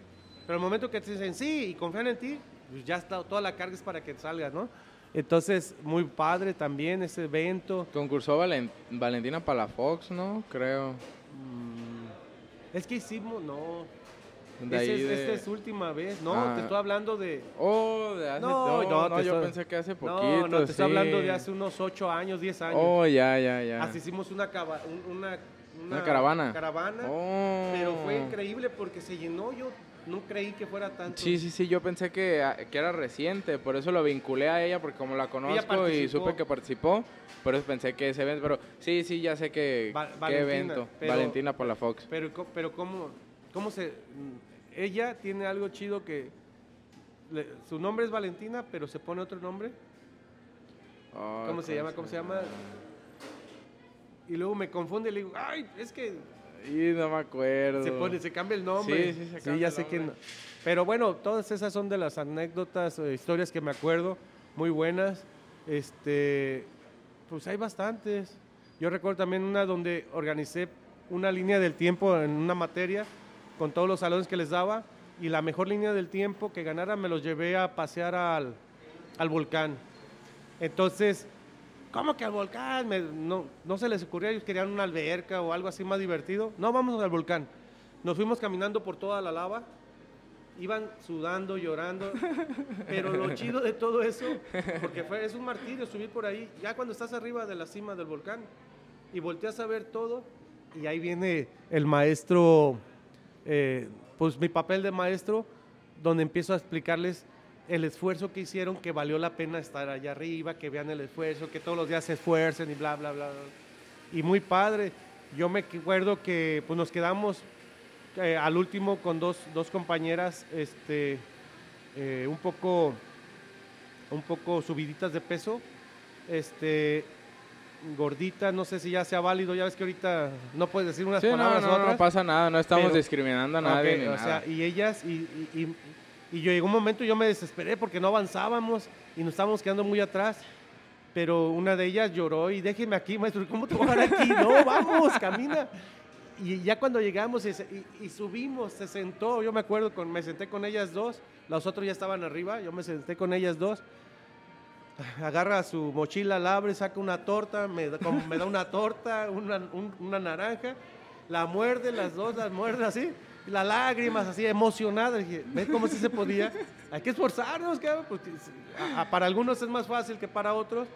Pero el momento que te dicen sí y confían en ti, pues ya está, toda la carga es para que salgas, ¿no? Entonces, muy padre también ese evento. Concursó Valen- Valentina Palafox, ¿no? Creo. Es que hicimos, no. De Esa ahí es, de- esta es última vez, no, Ah. te estoy hablando de... Oh, de hace... No, No, no, yo estoy- pensé que hace poquito, no, no, te estoy hablando sí. de hace unos 8 años, 10 años. Oh, ya, ya, ya. Así hicimos una, cava- un- una, Una caravana. caravana, Oh. pero fue increíble porque se llenó. Yo no creí que fuera tanto. Sí, sí, sí, yo pensé que, ah, que era reciente, por eso lo vinculé a ella, porque como la conozco y supe que participó, por eso pensé que ese evento, pero sí, sí, ya sé que, Va- qué Valentina, evento. pero- Valentina Palafox. Pero, pero cómo, cómo se... Ella tiene algo chido que... le- su nombre es Valentina, pero se pone otro nombre. Oh, ¿Cómo se llama? ¿Cómo se llama? Y luego me confunde y le digo, ay, es que Y no me acuerdo. se pone, se cambia el nombre. Sí, sí, se cambia ya el sé que nombre. no. Pero bueno, todas esas son de las anécdotas, eh, historias que me acuerdo, muy buenas. Este, pues hay bastantes. Yo recuerdo también una donde organicé una línea del tiempo en una materia con todos los salones que les daba y la mejor línea del tiempo que ganara me los llevé a pasear al, al volcán. Entonces, ¿cómo que al volcán? No, no se les ocurría, ellos querían una alberca o algo así más divertido. No, vamos al volcán. Nos fuimos caminando por toda la lava, iban sudando, llorando, pero lo chido de todo eso, porque es un martirio subir por ahí, ya cuando estás arriba de la cima del volcán y volteas a ver todo, y ahí viene el maestro, eh, pues mi papel de maestro, donde empiezo a explicarles el esfuerzo que hicieron, que valió la pena estar allá arriba, que vean el esfuerzo, que todos los días se esfuercen y bla, bla, bla. Y muy padre. Yo me acuerdo que pues, nos quedamos eh, al último con dos, dos compañeras este, eh, un, poco, un poco subiditas de peso, este, gorditas, no sé si ya sea válido, ya ves que ahorita no puedes decir unas Sí, palabras no, u otras. no pasa nada, no estamos pero- discriminando a nadie Ok, ni o nada. sea, y ellas, y, y, y- y yo llegó un momento, yo me desesperé porque no avanzábamos y nos estábamos quedando muy atrás. Pero una de ellas lloró y déjeme aquí, maestro, ¿cómo te voy a dejar aquí? No, vamos, camina. Y ya cuando llegamos y- y subimos, se sentó, yo me acuerdo, con, me senté con ellas dos, los otros ya estaban arriba, yo me senté con ellas dos. Agarra su mochila, la abre, saca una torta, me da, me da una torta, una, un- una naranja, la muerde, las dos las muerde así, las lágrimas así, emocionada. Dije, ¿ves cómo se podía? Hay que esforzarnos, cabrón, a- para algunos es más fácil que para otros,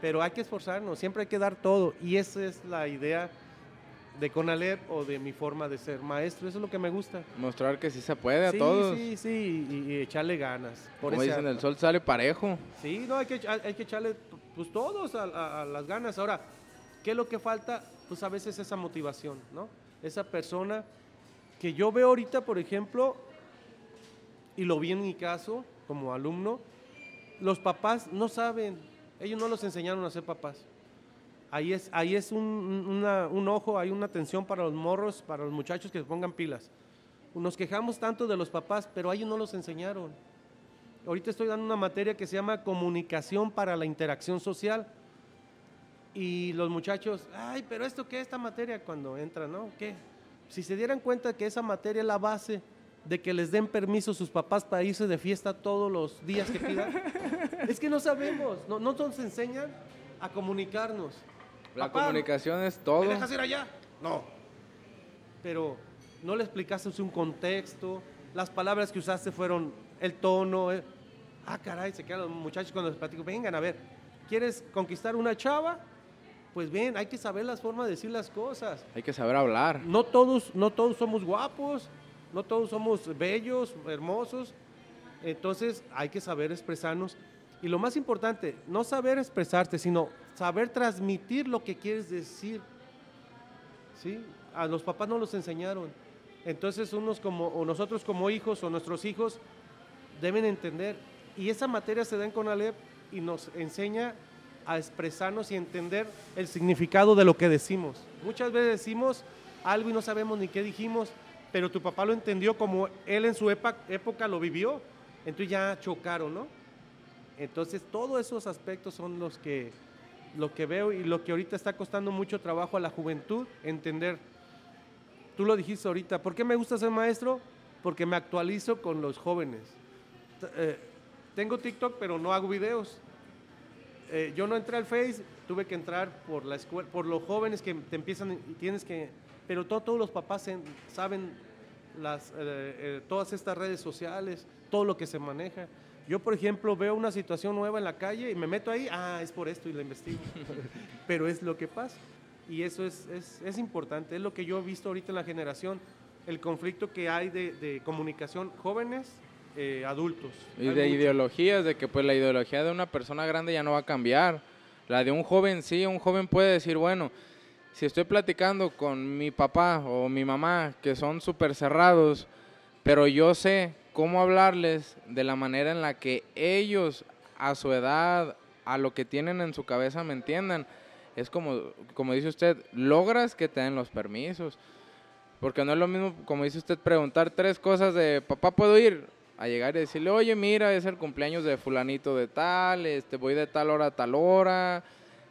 pero hay que esforzarnos, siempre hay que dar todo. Y esa es la idea de Conalep o de mi forma de ser maestro, eso es lo que me gusta. Mostrar que sí se puede a todos. sí, sí, y, y echarle ganas. Por Como dicen, el sol sale parejo. Sí, no, hay que, hay hay que echarle pues todos a, a- a las ganas. Ahora, ¿qué es lo que falta? Pues a veces esa motivación, ¿no? Esa persona que yo veo ahorita, por ejemplo, y lo vi en mi caso como alumno, los papás no saben, ellos no los enseñaron a ser papás. Ahí es, ahí es un, una- un ojo, hay una atención para los morros, para los muchachos que se pongan pilas. Nos quejamos tanto de los papás, pero a ellos no los enseñaron. Ahorita estoy dando una materia que se llama comunicación para la interacción social. Y los muchachos, ay, pero esto qué es esta materia cuando entran, ¿no? ¿Qué? Si se dieran cuenta que esa materia es la base de que les den permiso sus papás para irse de fiesta todos los días que pidan. es que no sabemos, no, no nos enseñan a comunicarnos. La Papá, comunicación es todo. ¿Me dejas ir allá? No. Pero no le explicaste un contexto, las palabras que usaste fueron el tono. eh. Ah, caray, se quedan los muchachos cuando les platico, vengan a ver, ¿quieres conquistar una chava? Pues bien, hay que saber las formas de decir las cosas. Hay que saber hablar. No todos, no todos somos guapos, no todos somos bellos, hermosos. Entonces hay que saber expresarnos. Y lo más importante, no saber expresarte, sino saber transmitir lo que quieres decir. ¿Sí? A los papás no los enseñaron. Entonces unos como, o nosotros como hijos o nuestros hijos deben entender. Y esa materia se da en Conalep y nos enseña a expresarnos y entender el significado de lo que decimos. Muchas veces decimos algo y no sabemos ni qué dijimos, pero tu papá lo entendió como él en su época lo vivió. Entonces ya chocaron, ¿no? Entonces todos esos aspectos son los que, lo que veo y lo que ahorita está costando mucho trabajo a la juventud entender. Tú lo dijiste ahorita, ¿por qué me gusta ser maestro? Porque me actualizo con los jóvenes. Eh, tengo TikTok, pero no hago videos. Eh, yo no entré al Face, tuve que entrar por la escuela, por los jóvenes que te empiezan y tienes que, pero to- todos los papás en- saben eh, todas estas redes sociales, todo lo que se maneja. Yo, por ejemplo, veo una situación nueva en la calle y me meto ahí, ah, es por esto y la investigo. pero es lo que pasa. Y eso es, es, es importante, es lo que yo he visto ahorita en la generación, el conflicto que hay de, de comunicación jóvenes, eh, adultos. Y Hay de mucho. ideologías, de que pues la ideología de una persona grande ya no va a cambiar. La de un joven sí, un joven puede decir, bueno, si estoy platicando con mi papá o mi mamá, que son súper cerrados, pero yo sé cómo hablarles de la manera en la que ellos, a su edad, a lo que tienen en su cabeza, me entiendan. Es como, como dice usted, logras que te den los permisos. Porque no es lo mismo, como dice usted, preguntar tres cosas de, papá, ¿puedo ir? A llegar y decirle, oye, mira, es el cumpleaños de fulanito de tal, este, voy de tal hora a tal hora,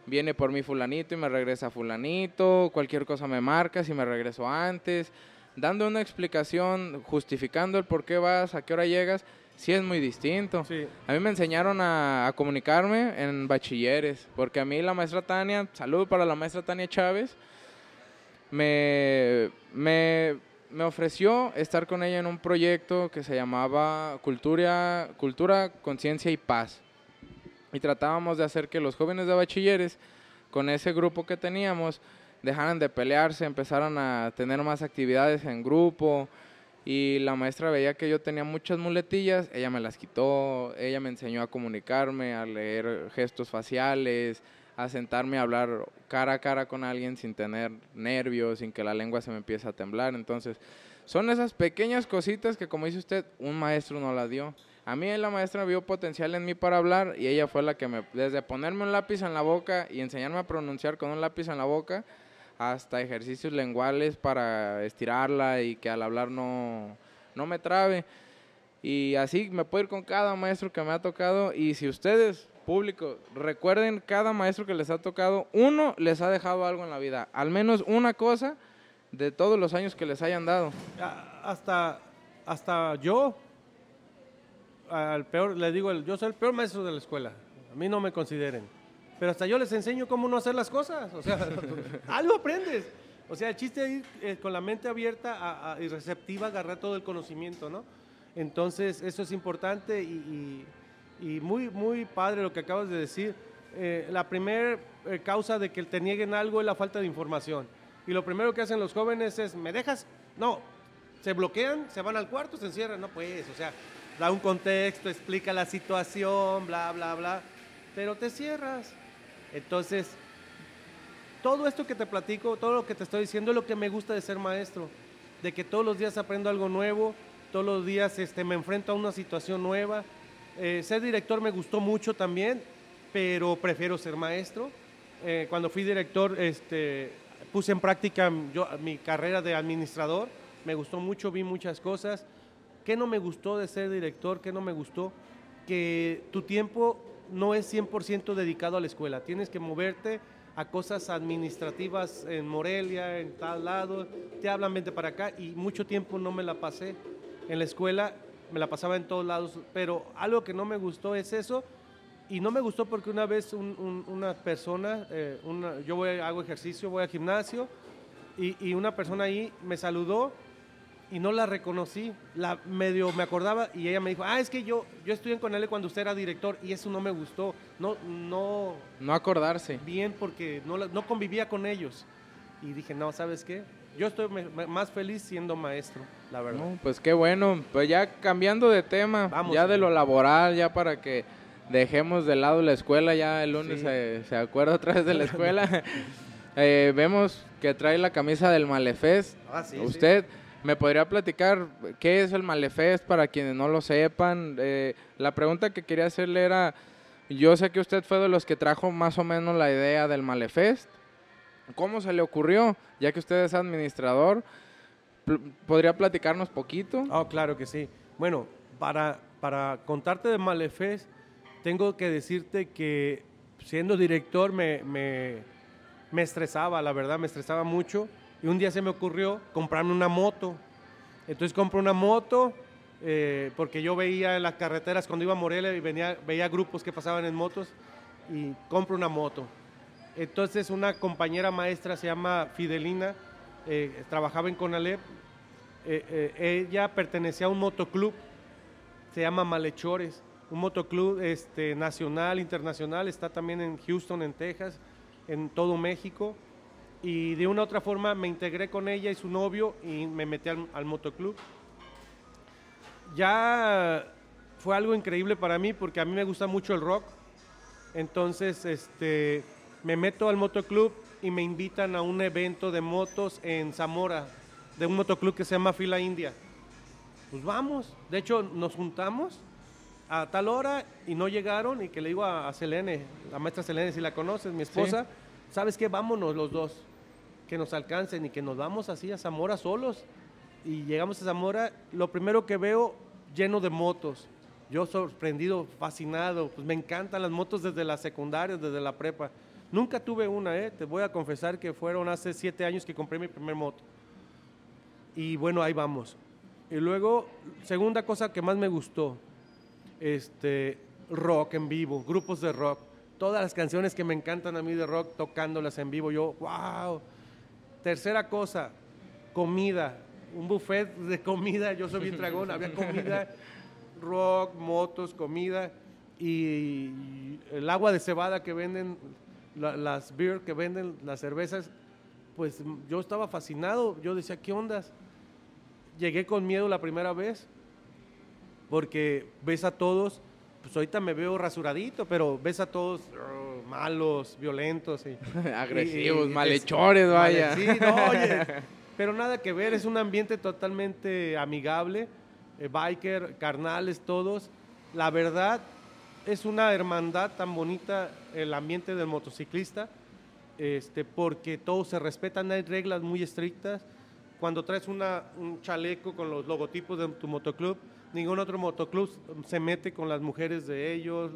viene por mí fulanito y me regresa fulanito, cualquier cosa me marcas y me regreso antes, dando una explicación, justificando el por qué vas, a qué hora llegas, sí es muy distinto. Sí. A mí me enseñaron a, a comunicarme en bachilleres, porque a mí la maestra Tania, salud para la maestra Tania Chávez, me, me, me ofreció estar con ella en un proyecto que se llamaba Cultura, Cultura Conciencia y Paz. Y tratábamos de hacer que los jóvenes de bachilleres, con ese grupo que teníamos, dejaran de pelearse, empezaran a tener más actividades en grupo. Y la maestra veía que yo tenía muchas muletillas, ella me las quitó, ella me enseñó a comunicarme, a leer gestos faciales, a sentarme a hablar cara a cara con alguien sin tener nervios, sin que la lengua se me empiece a temblar. Entonces, son esas pequeñas cositas que, como dice usted, un maestro no las dio. A mí la maestra vio potencial en mí para hablar y ella fue la que me, desde ponerme un lápiz en la boca y enseñarme a pronunciar con un lápiz en la boca, hasta ejercicios lenguales para estirarla y que al hablar no, no me trabe. Y así me puedo ir con cada maestro que me ha tocado. Y si ustedes, público, recuerden cada maestro que les ha tocado, uno les ha dejado algo en la vida. Al menos una cosa de todos los años que les hayan dado. A- Hasta, hasta yo, al peor, le digo, yo soy el peor maestro de la escuela. A mí no me consideren. Pero hasta yo les enseño cómo no hacer las cosas. O sea, algo aprendes. O sea, el chiste es ir eh, con la mente abierta a- a- y receptiva, agarrar todo el conocimiento, ¿no? Entonces, eso es importante y, y- y muy, muy padre lo que acabas de decir. Eh, la primera causa de que te nieguen algo es la falta de información. Y lo primero que hacen los jóvenes es, ¿me dejas? No, se bloquean, se van al cuarto, se encierran. No, pues, o sea, da un contexto, explica la situación, bla, bla, bla, pero te cierras. Entonces, todo esto que te platico, todo lo que te estoy diciendo es lo que me gusta de ser maestro, de que todos los días aprendo algo nuevo, todos los días este, me enfrento a una situación nueva. Eh, ser director me gustó mucho también, pero prefiero ser maestro. Eh, cuando fui director, este, puse en práctica yo, mi carrera de administrador, me gustó mucho, vi muchas cosas. ¿Qué no me gustó de ser director? ¿Qué no me gustó? Que tu tiempo no es 100% dedicado a la escuela. Tienes que moverte a cosas administrativas en Morelia, en tal lado. Te hablan, vente para acá. Y mucho tiempo no me la pasé en la escuela. Me la pasaba en todos lados. Pero algo que no me gustó es eso. Y no me gustó porque una vez un- un- una persona, eh, yo voy, hago ejercicio, voy al gimnasio. Y, y una persona ahí me saludó y no la reconocí. La medio me acordaba y ella me dijo, ah, es que yo, yo estudié con él cuando usted era director y eso no me gustó. No, no No acordarse. bien porque no, no convivía con ellos. Y dije, no, ¿sabes qué? Yo estoy me- me- más feliz siendo maestro, la verdad. No, pues qué bueno. Pues ya cambiando de tema, Vamos, ya de lo laboral, ya para que dejemos de lado la escuela, ya el lunes Sí. se, se acuerda otra vez de la escuela. Eh, vemos que trae la camisa del Malefest. Ah, sí, sí. Me podría platicar qué es el Malefest para quienes no lo sepan. Eh, la pregunta que quería hacerle era, yo sé que usted fue de los que trajo más o menos la idea del Malefest. ¿Cómo se le ocurrió? Ya que usted es administrador, ¿podría platicarnos poquito? Ah, claro que sí. Bueno, para, para contarte de Malefest, tengo que decirte que siendo director me, me, me estresaba, la verdad, me estresaba mucho. Y un día se me ocurrió comprarme una moto. Entonces compro una moto eh, porque yo veía en las carreteras cuando iba a Morelia y venía, veía grupos que pasaban en motos y compro una moto. Entonces una compañera maestra se llama Fidelina, eh, trabajaba en Conalep, eh, eh, ella pertenecía a un motoclub, se llama Malhechores, un motoclub este, nacional, internacional, está también en Houston, en Texas, en todo México. Y de una u otra forma me integré con ella y su novio y me metí al, al motoclub. Ya fue algo increíble para mí porque a mí me gusta mucho el rock. Entonces, este, me meto al motoclub y me invitan a un evento de motos en Zamora, de un motoclub que se llama Fila India. Pues vamos. De hecho, nos juntamos a tal hora y no llegaron y que le digo a, a Selene, la maestra Selene, si la conoces, mi esposa, ¿sabes qué? Vámonos los dos, que nos alcancen y que nos vamos así a Zamora solos. Y llegamos a Zamora, lo primero que veo, lleno de motos. Yo sorprendido, fascinado, pues me encantan las motos desde la secundaria, desde la prepa. Nunca tuve una, ¿eh? te voy a confesar que fueron hace siete años que compré mi primer moto. Y bueno, ahí vamos. Y luego, segunda cosa que más me gustó, este, rock en vivo, grupos de rock. Todas las canciones que me encantan a mí de rock, tocándolas en vivo. Yo, wow. Tercera cosa, comida. Un buffet de comida. Yo soy bien dragón. Había comida, rock, motos, comida. Y el agua de cebada que venden, las beer que venden, las cervezas. Pues yo estaba fascinado. Yo decía, ¿qué ondas? Llegué con miedo la primera vez. Porque ves a todos pues ahorita me veo rasuradito, pero ves a todos oh, malos, violentos y agresivos, malhechores, vaya. Sí, no, oye, pero nada que ver, es un ambiente totalmente amigable, eh, biker, carnales todos. La verdad es una hermandad tan bonita el ambiente del motociclista, este, porque todos se respetan, hay reglas muy estrictas. Cuando traes una, un chaleco con los logotipos de tu motoclub, ningún otro motoclub se mete con las mujeres de ellos,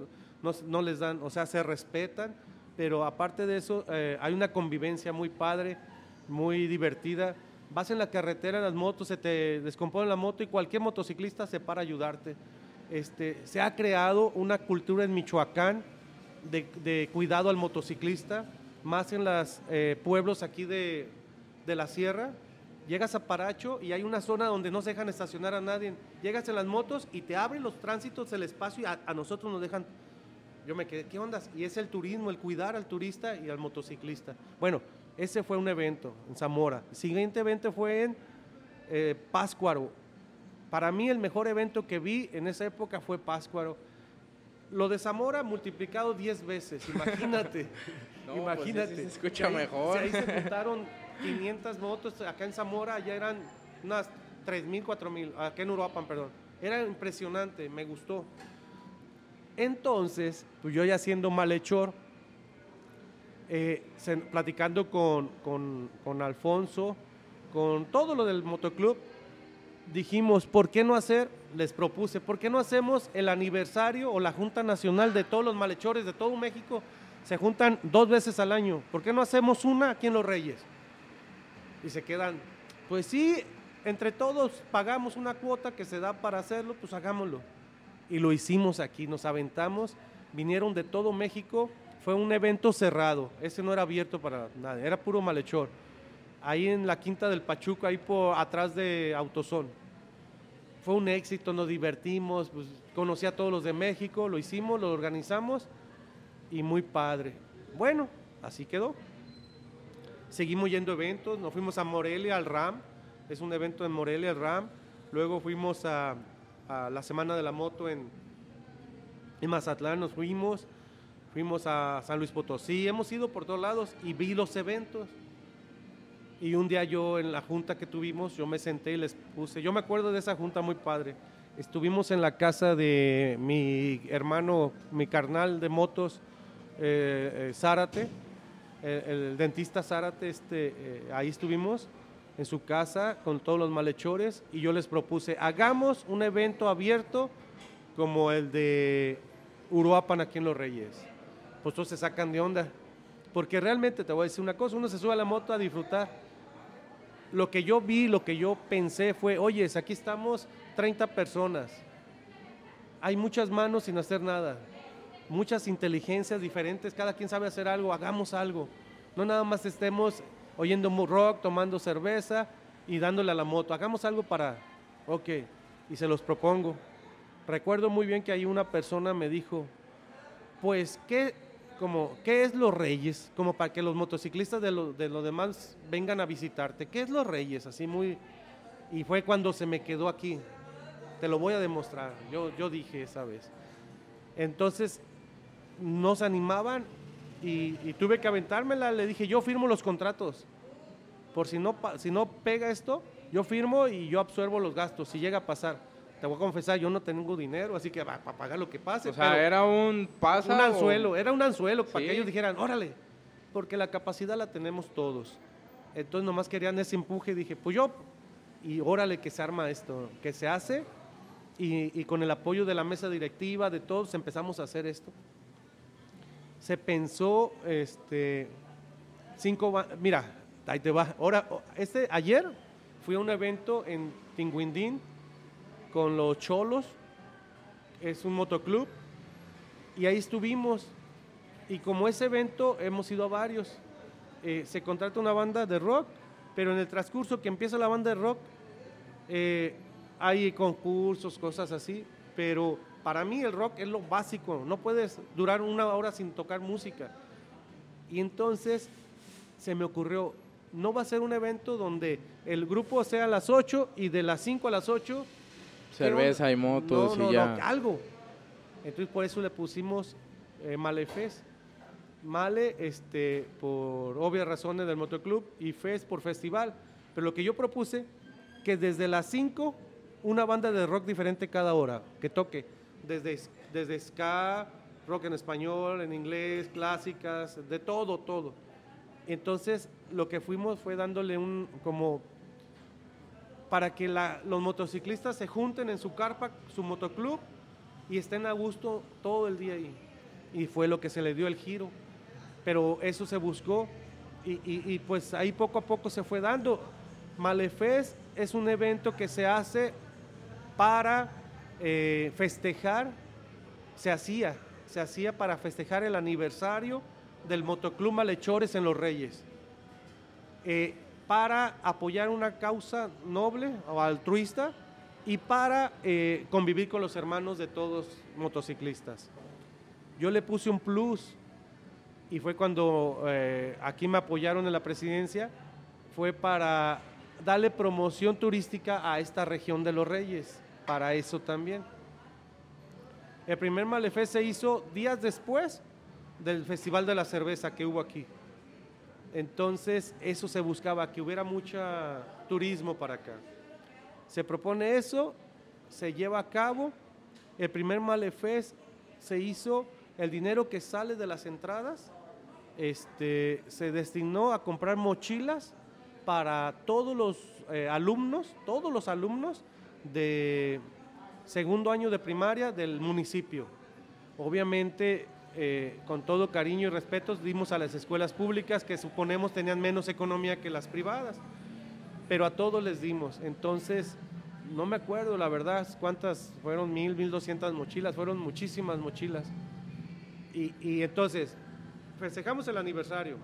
no, les dan, o sea, se respetan, pero aparte de eso, eh, hay una convivencia muy padre, muy divertida. Vas en la carretera, en las motos, se te descompone la moto y cualquier motociclista se para a ayudarte. Este, se ha creado una cultura en Michoacán de, cuidado al motociclista, más en los eh, pueblos aquí de, de la sierra, Llegas a Paracho y hay una zona donde no se dejan estacionar a nadie. Llegas en las motos y te abren los tránsitos, el espacio y a, nosotros nos dejan. Yo me quedé, ¿qué ondas? Y es el turismo, el cuidar al turista y al motociclista. Bueno, ese fue un evento en Zamora. El siguiente evento fue en eh, Páscuaro. Para mí el mejor evento que vi en esa época fue Páscuaro. Lo de Zamora multiplicado 10 veces, imagínate. Pues imagínate. se escucha mejor. ahí se juntaron 500 motos, acá en Zamora ya eran unas 3.000, 4.000, acá en Uruapan, perdón. Era impresionante, me gustó. Entonces, pues yo ya siendo malhechor, eh, platicando con, con, con Alfonso, con todo lo del motoclub, dijimos, ¿por qué no hacer? Les propuse, ¿por qué no hacemos el aniversario o la Junta Nacional de todos los malhechores de todo México? Se juntan dos veces al año. ¿Por qué no hacemos una aquí en Los Reyes? Y se quedan, pues sí, entre todos pagamos una cuota que se da para hacerlo, pues hagámoslo. Y lo hicimos aquí, nos aventamos, vinieron de todo México, fue un evento cerrado, ese no era abierto para nadie, era puro malhechor. Ahí en la Quinta del Pachuco, ahí por atrás de Autosón. Fue un éxito, nos divertimos, pues, conocí a todos los de México, lo hicimos, lo organizamos y muy padre. Bueno, así quedó seguimos yendo a eventos, nos fuimos a Morelia, al RAM, es un evento en Morelia, el RAM, luego fuimos a, la Semana de la Moto en, Mazatlán, nos fuimos, fuimos a San Luis Potosí, hemos ido por todos lados y vi los eventos. Y un día yo en la junta que tuvimos, yo me senté y les puse, yo me acuerdo de esa junta muy padre. Estuvimos en la casa de mi hermano, mi carnal de motos, eh, eh, Zárate, el, dentista Zárate, este, eh, ahí estuvimos en su casa con todos los malhechores y yo les propuse, hagamos un evento abierto como el de Uruapan aquí en Los Reyes. Pues todos se sacan de onda. Porque realmente te voy a decir una cosa, uno se sube a la moto a disfrutar. Lo que yo vi, lo que yo pensé fue, oye, aquí estamos 30 personas. Hay muchas manos sin hacer nada muchas inteligencias diferentes, cada quien sabe hacer algo, hagamos algo. No nada más estemos oyendo rock, tomando cerveza y dándole a la moto, hagamos algo para, ok, y se los propongo. Recuerdo muy bien que ahí una persona me dijo, pues, ¿qué, como, ¿qué es los reyes? Como para que los motociclistas de los de demás vengan a visitarte. ¿Qué es los reyes? Así muy... Y fue cuando se me quedó aquí. Te lo voy a demostrar. Yo, yo dije esa vez. Entonces, no se animaban y, tuve que aventármela. Le dije, yo firmo los contratos. Por si no, si no pega esto, yo firmo y yo absorbo los gastos. Si llega a pasar, te voy a confesar, yo no tengo dinero, así que va para pagar lo que pase. O sea, era un paso. Un anzuelo, era un anzuelo para que ellos dijeran, órale, porque la capacidad la tenemos todos. Entonces nomás querían ese empuje y dije, pues yo, y órale que se arma esto, que se hace. Y, y con el apoyo de la mesa directiva, de todos, empezamos a hacer esto se pensó, este, cinco, mira, ahí te va. Ahora, este, ayer fui a un evento en Tinguindín con los cholos, es un motoclub y ahí estuvimos. Y como ese evento hemos ido a varios. Eh, se contrata una banda de rock, pero en el transcurso que empieza la banda de rock eh, hay concursos, cosas así, pero para mí el rock es lo básico, no puedes durar una hora sin tocar música. Y entonces se me ocurrió, no va a ser un evento donde el grupo sea a las 8 y de las 5 a las 8 cerveza y motos no, y ya. No, algo. Entonces por eso le pusimos eh, Malefest. Male, este, por obvias razones del motoclub y Fest por festival. Pero lo que yo propuse, que desde las 5 una banda de rock diferente cada hora, que toque desde, desde ska, rock en español, en inglés, clásicas, de todo, todo. Entonces, lo que fuimos fue dándole un, como, para que los motociclistas se junten en su carpa, su motoclub, y estén a gusto todo el día ahí. Y fue lo que se le dio el giro. Pero eso se buscó y, y pues ahí poco a poco se fue dando. Malefest es un evento que se hace para eh, festejar, se hacía, se hacía para festejar el aniversario del Motoclub Malhechores en Los Reyes, eh, para apoyar una causa noble o altruista y para eh, convivir con los hermanos de todos motociclistas. Yo le puse un plus y fue cuando aquí me apoyaron en la presidencia, fue para darle promoción turística a esta región de los Reyes para eso también. El primer Malefé se hizo días después del Festival de la Cerveza que hubo aquí. Entonces, eso se buscaba, que hubiera mucho turismo para acá. Se propone eso, se lleva a cabo. El primer Malefés se hizo, el dinero que sale de las entradas este, se destinó a comprar mochilas para todos los eh, alumnos, todos los alumnos de segundo año de primaria del municipio. Obviamente, eh, con todo cariño y respeto, dimos a las escuelas públicas que suponemos tenían menos economía que las privadas, pero a todos les dimos. Entonces, no me acuerdo la verdad cuántas fueron, mil, mil doscientas mochilas, fueron muchísimas mochilas. Y, entonces, festejamos el aniversario,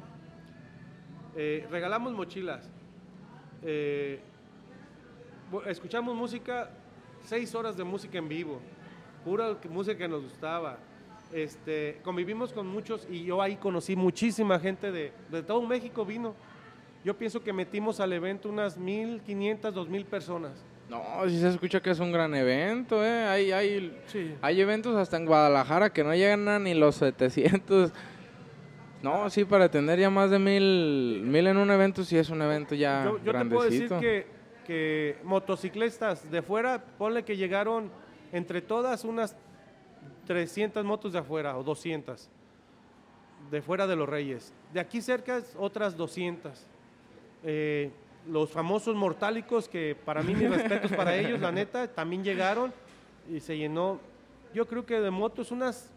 eh, regalamos mochilas. Eh, escuchamos música, seis horas de música en vivo, pura música que nos gustaba. Este, convivimos con muchos y yo ahí conocí muchísima gente de, de todo México vino. Yo pienso que metimos al evento unas 1.500, 2.000 personas. No, si se escucha que es un gran evento, ¿eh? Hay, hay, hay eventos hasta en Guadalajara que no llegan a ni los 700. No, sí, para tener ya más de mil, mil en un evento, sí es un evento ya yo, yo te puedo decir que que motociclistas de fuera, ponle que llegaron entre todas unas 300 motos de afuera o 200 de fuera de los Reyes. De aquí cerca otras 200. Eh, los famosos mortálicos, que para mí mis respetos para ellos, la neta, también llegaron y se llenó. Yo creo que de motos unas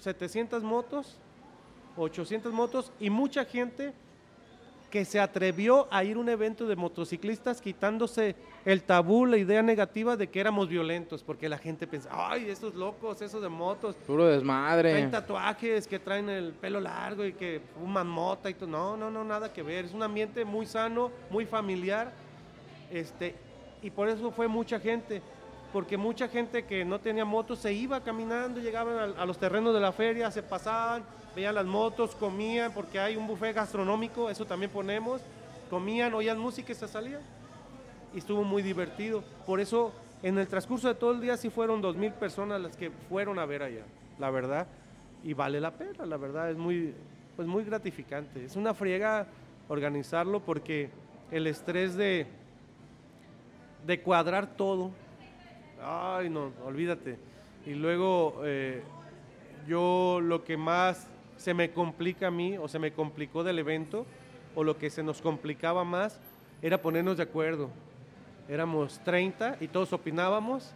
700 motos, 800 motos y mucha gente que se atrevió a ir a un evento de motociclistas quitándose el tabú, la idea negativa de que éramos violentos, porque la gente pensa, ay, esos locos, esos de motos. Puro desmadre. Traen tatuajes, que traen el pelo largo y que fuman mota y todo. No, no, no, nada que ver. Es un ambiente muy sano, muy familiar. Este, y por eso fue mucha gente, porque mucha gente que no tenía motos se iba caminando, llegaban a los terrenos de la feria, se pasaban veían las motos, comían, porque hay un buffet gastronómico, eso también ponemos, comían, oían música y se salían. Y estuvo muy divertido. Por eso, en el transcurso de todo el día sí fueron dos mil personas las que fueron a ver allá, la verdad. Y vale la pena, la verdad, es muy, pues muy gratificante. Es una friega organizarlo porque el estrés de, de cuadrar todo, ay no, olvídate. Y luego eh, yo lo que más se me complica a mí o se me complicó del evento o lo que se nos complicaba más era ponernos de acuerdo. Éramos 30 y todos opinábamos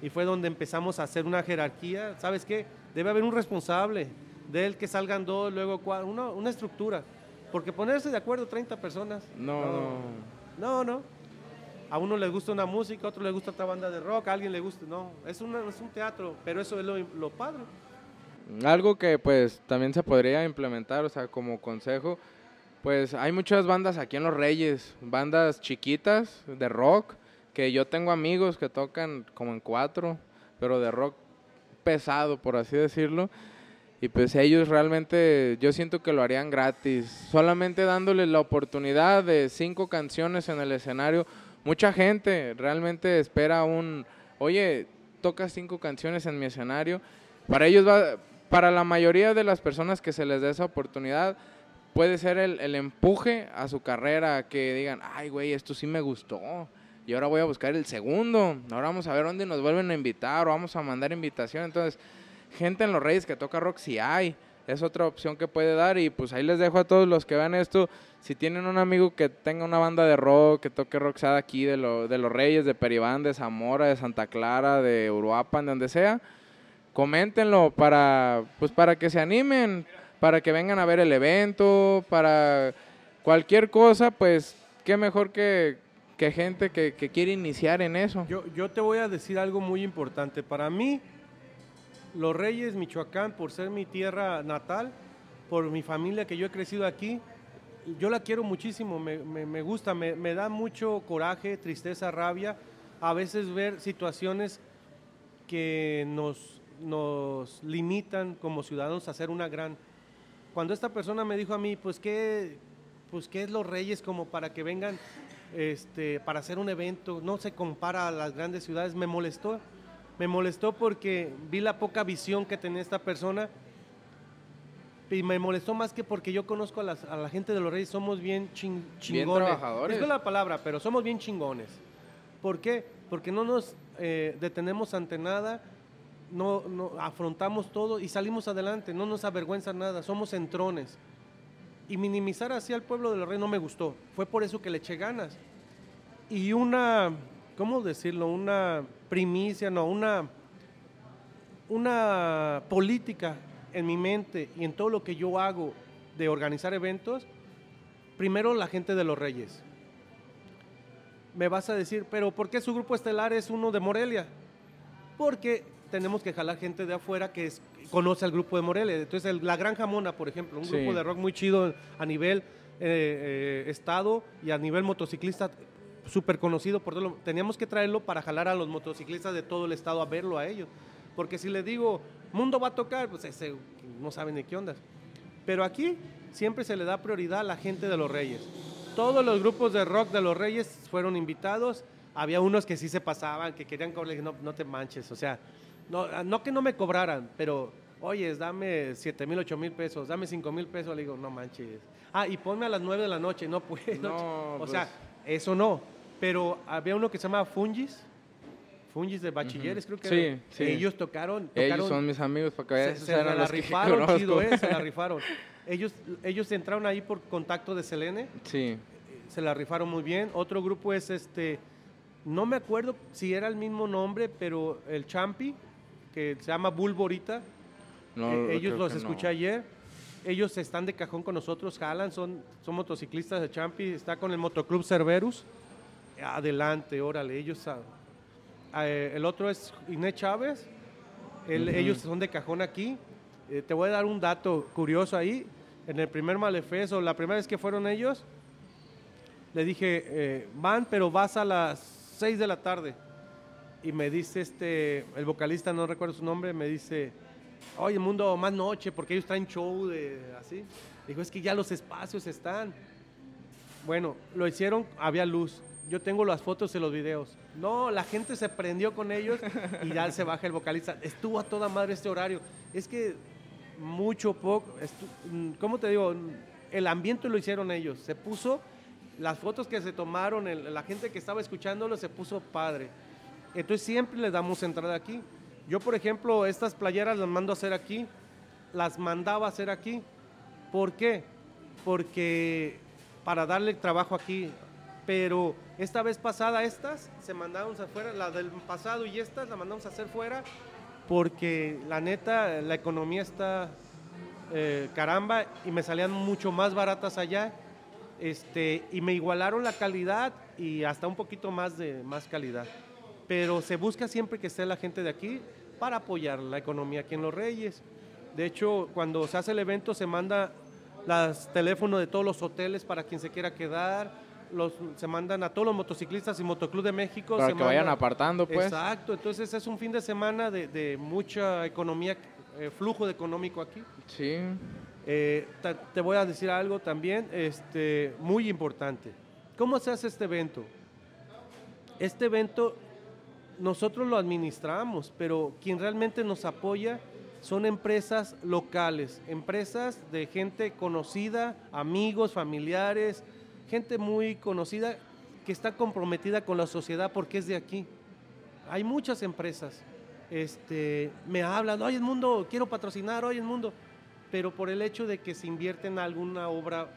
y fue donde empezamos a hacer una jerarquía. ¿Sabes qué? Debe haber un responsable, de él que salgan dos, luego cuatro, una, una estructura. Porque ponerse de acuerdo 30 personas. No, no. No, no. a uno le gusta una música, a otro le gusta otra banda de rock, a alguien le gusta, no, es, una, es un teatro, pero eso es lo, lo padre. Algo que pues también se podría implementar, o sea, como consejo, pues hay muchas bandas aquí en Los Reyes, bandas chiquitas de rock, que yo tengo amigos que tocan como en cuatro, pero de rock pesado, por así decirlo. Y pues ellos realmente, yo siento que lo harían gratis, solamente dándoles la oportunidad de cinco canciones en el escenario. Mucha gente realmente espera un, oye, toca cinco canciones en mi escenario. Para ellos va, para la mayoría de las personas que se les dé esa oportunidad, puede ser el, empuje a su carrera, que digan, ay, güey, esto sí me gustó. Y ahora voy a buscar el segundo. Ahora vamos a ver dónde nos vuelven a invitar o vamos a mandar invitación. Entonces, gente en los Reyes que toca rock, sí hay. Es otra opción que puede dar. Y pues ahí les dejo a todos los que vean esto. Si tienen un amigo que tenga una banda de rock, que toque rock sea aquí de, de los Reyes, de Peribán, de Zamora, de Santa Clara, de Uruapan, de donde sea coméntenlo para, pues para que se animen, para que vengan a ver el evento, para cualquier cosa, pues qué mejor que, gente que, quiere iniciar en eso. Yo, yo te voy a decir algo muy importante. Para mí, Los Reyes, Michoacán, por ser mi tierra natal, por mi familia que yo he crecido aquí, yo la quiero muchísimo, me, me, gusta, me, me, da mucho coraje, tristeza, rabia, a veces ver situaciones que nos nos limitan como ciudadanos a hacer una gran... Cuando esta persona me dijo a mí, pues qué, pues qué es los reyes como para que vengan este, para hacer un evento, no se compara a las grandes ciudades, me molestó. Me molestó porque vi la poca visión que tenía esta persona y me molestó más que porque yo conozco a, la gente de los Reyes, somos bien chingones. Bien trabajadores. Es la palabra, pero somos bien chingones. ¿Por qué? Porque no nos eh, detenemos ante nada, no, no, afrontamos todo y salimos adelante, no nos avergüenza nada, somos entrones. Y minimizar así al pueblo de los reyes no me gustó, fue por eso que le eché ganas. Y una, ¿cómo decirlo? Una primicia, no, una, una política en mi mente y en todo lo que yo hago de organizar eventos, primero la gente de los reyes. Me vas a decir, pero ¿por qué su grupo estelar es uno de Morelia? Porque tenemos que jalar gente de afuera que conoce al grupo de Morelia. Entonces, la Gran Jamona, por ejemplo, un grupo de rock muy chido a nivel eh, eh, estado y a nivel motociclista, súper conocido por todo. Teníamos que traerlo para jalar a los motociclistas de todo el estado a verlo a ellos. Porque si les digo, mundo va a tocar, pues ese, no saben de qué onda. Pero aquí siempre se le da prioridad a la gente de los Reyes. Todos los grupos de rock de los Reyes fueron invitados. Había unos que sí se pasaban, que querían cobrar, no, no te manches, o sea, no, ah, no que no me cobraran, pero, oye, dame 7 mil, 8 mil pesos, dame 5 mil pesos. Le digo, no manches. Ah, y ponme a las 9 de la noche. No pues. o sea, pues. eso no. Pero había uno que se llama Fungis. Fungis de bachilleres, creo que sí, sí. ellos tocaron, Ellos son mis amigos, porque se, se, la rifaron, chido, eh, se la rifaron. Ellos, ellos entraron ahí por contacto de Selene. Sí. Se la rifaron muy bien. Otro grupo es este, no me acuerdo si era el mismo nombre, pero el Champi, que se llama Bulborita. Eh, ellos los escuché ayer. Ellos están de cajón con nosotros, jalan, son, son motociclistas de Champi, está con el Motoclub Cerberus. Adelante, órale, ellos. Eh, el otro es Inés Chávez, ellos son de cajón aquí. Eh, te voy a dar un dato curioso ahí. En el primer Malefeso, la primera vez que fueron ellos, le dije, van, pero vas a las 6 de la tarde y me dice este, el vocalista, no recuerdo su nombre, me dice, oye, mundo, más noche, porque ellos traen show de así. Dijo, es que ya los espacios están. Bueno, lo hicieron, había luz. Yo tengo las fotos y los videos. No, la gente se prendió con ellos y ya se baja el vocalista. Estuvo a toda madre este horario. Es que mucho poco, ¿cómo te digo? El ambiente lo hicieron ellos. Se puso, las fotos que se tomaron, la gente que estaba escuchándolo se puso padre. Entonces siempre le damos entrada aquí. Yo, por ejemplo, estas playeras las mando a hacer aquí, las mandaba a hacer aquí. ¿Por qué? Porque para darle trabajo aquí. Pero esta vez pasada estas se mandaron afuera, la del pasado y estas la mandamos a hacer fuera porque la neta la economía está eh, caramba y me salían mucho más baratas allá este, y me igualaron la calidad y hasta un poquito más de más calidad. Pero se busca siempre que esté la gente de aquí para apoyar la economía aquí en Los Reyes. De hecho, cuando se hace el evento se manda los teléfonos de todos los hoteles para quien se quiera quedar, los, se mandan a todos los motociclistas y Motoclub de México. Para se que vayan apartando, pues. Exacto, entonces es un fin de semana de, de mucha economía, eh, flujo de económico aquí. Sí. Eh, ta- te voy a decir algo también este, muy importante. ¿Cómo se hace este evento? Este evento nosotros lo administramos, pero quien realmente nos apoya son empresas locales, empresas de gente conocida, amigos, familiares, gente muy conocida que está comprometida con la sociedad porque es de aquí. Hay muchas empresas. Este, me hablan, oye, el mundo, quiero patrocinar, oye, el mundo, pero por el hecho de que se invierte en alguna obra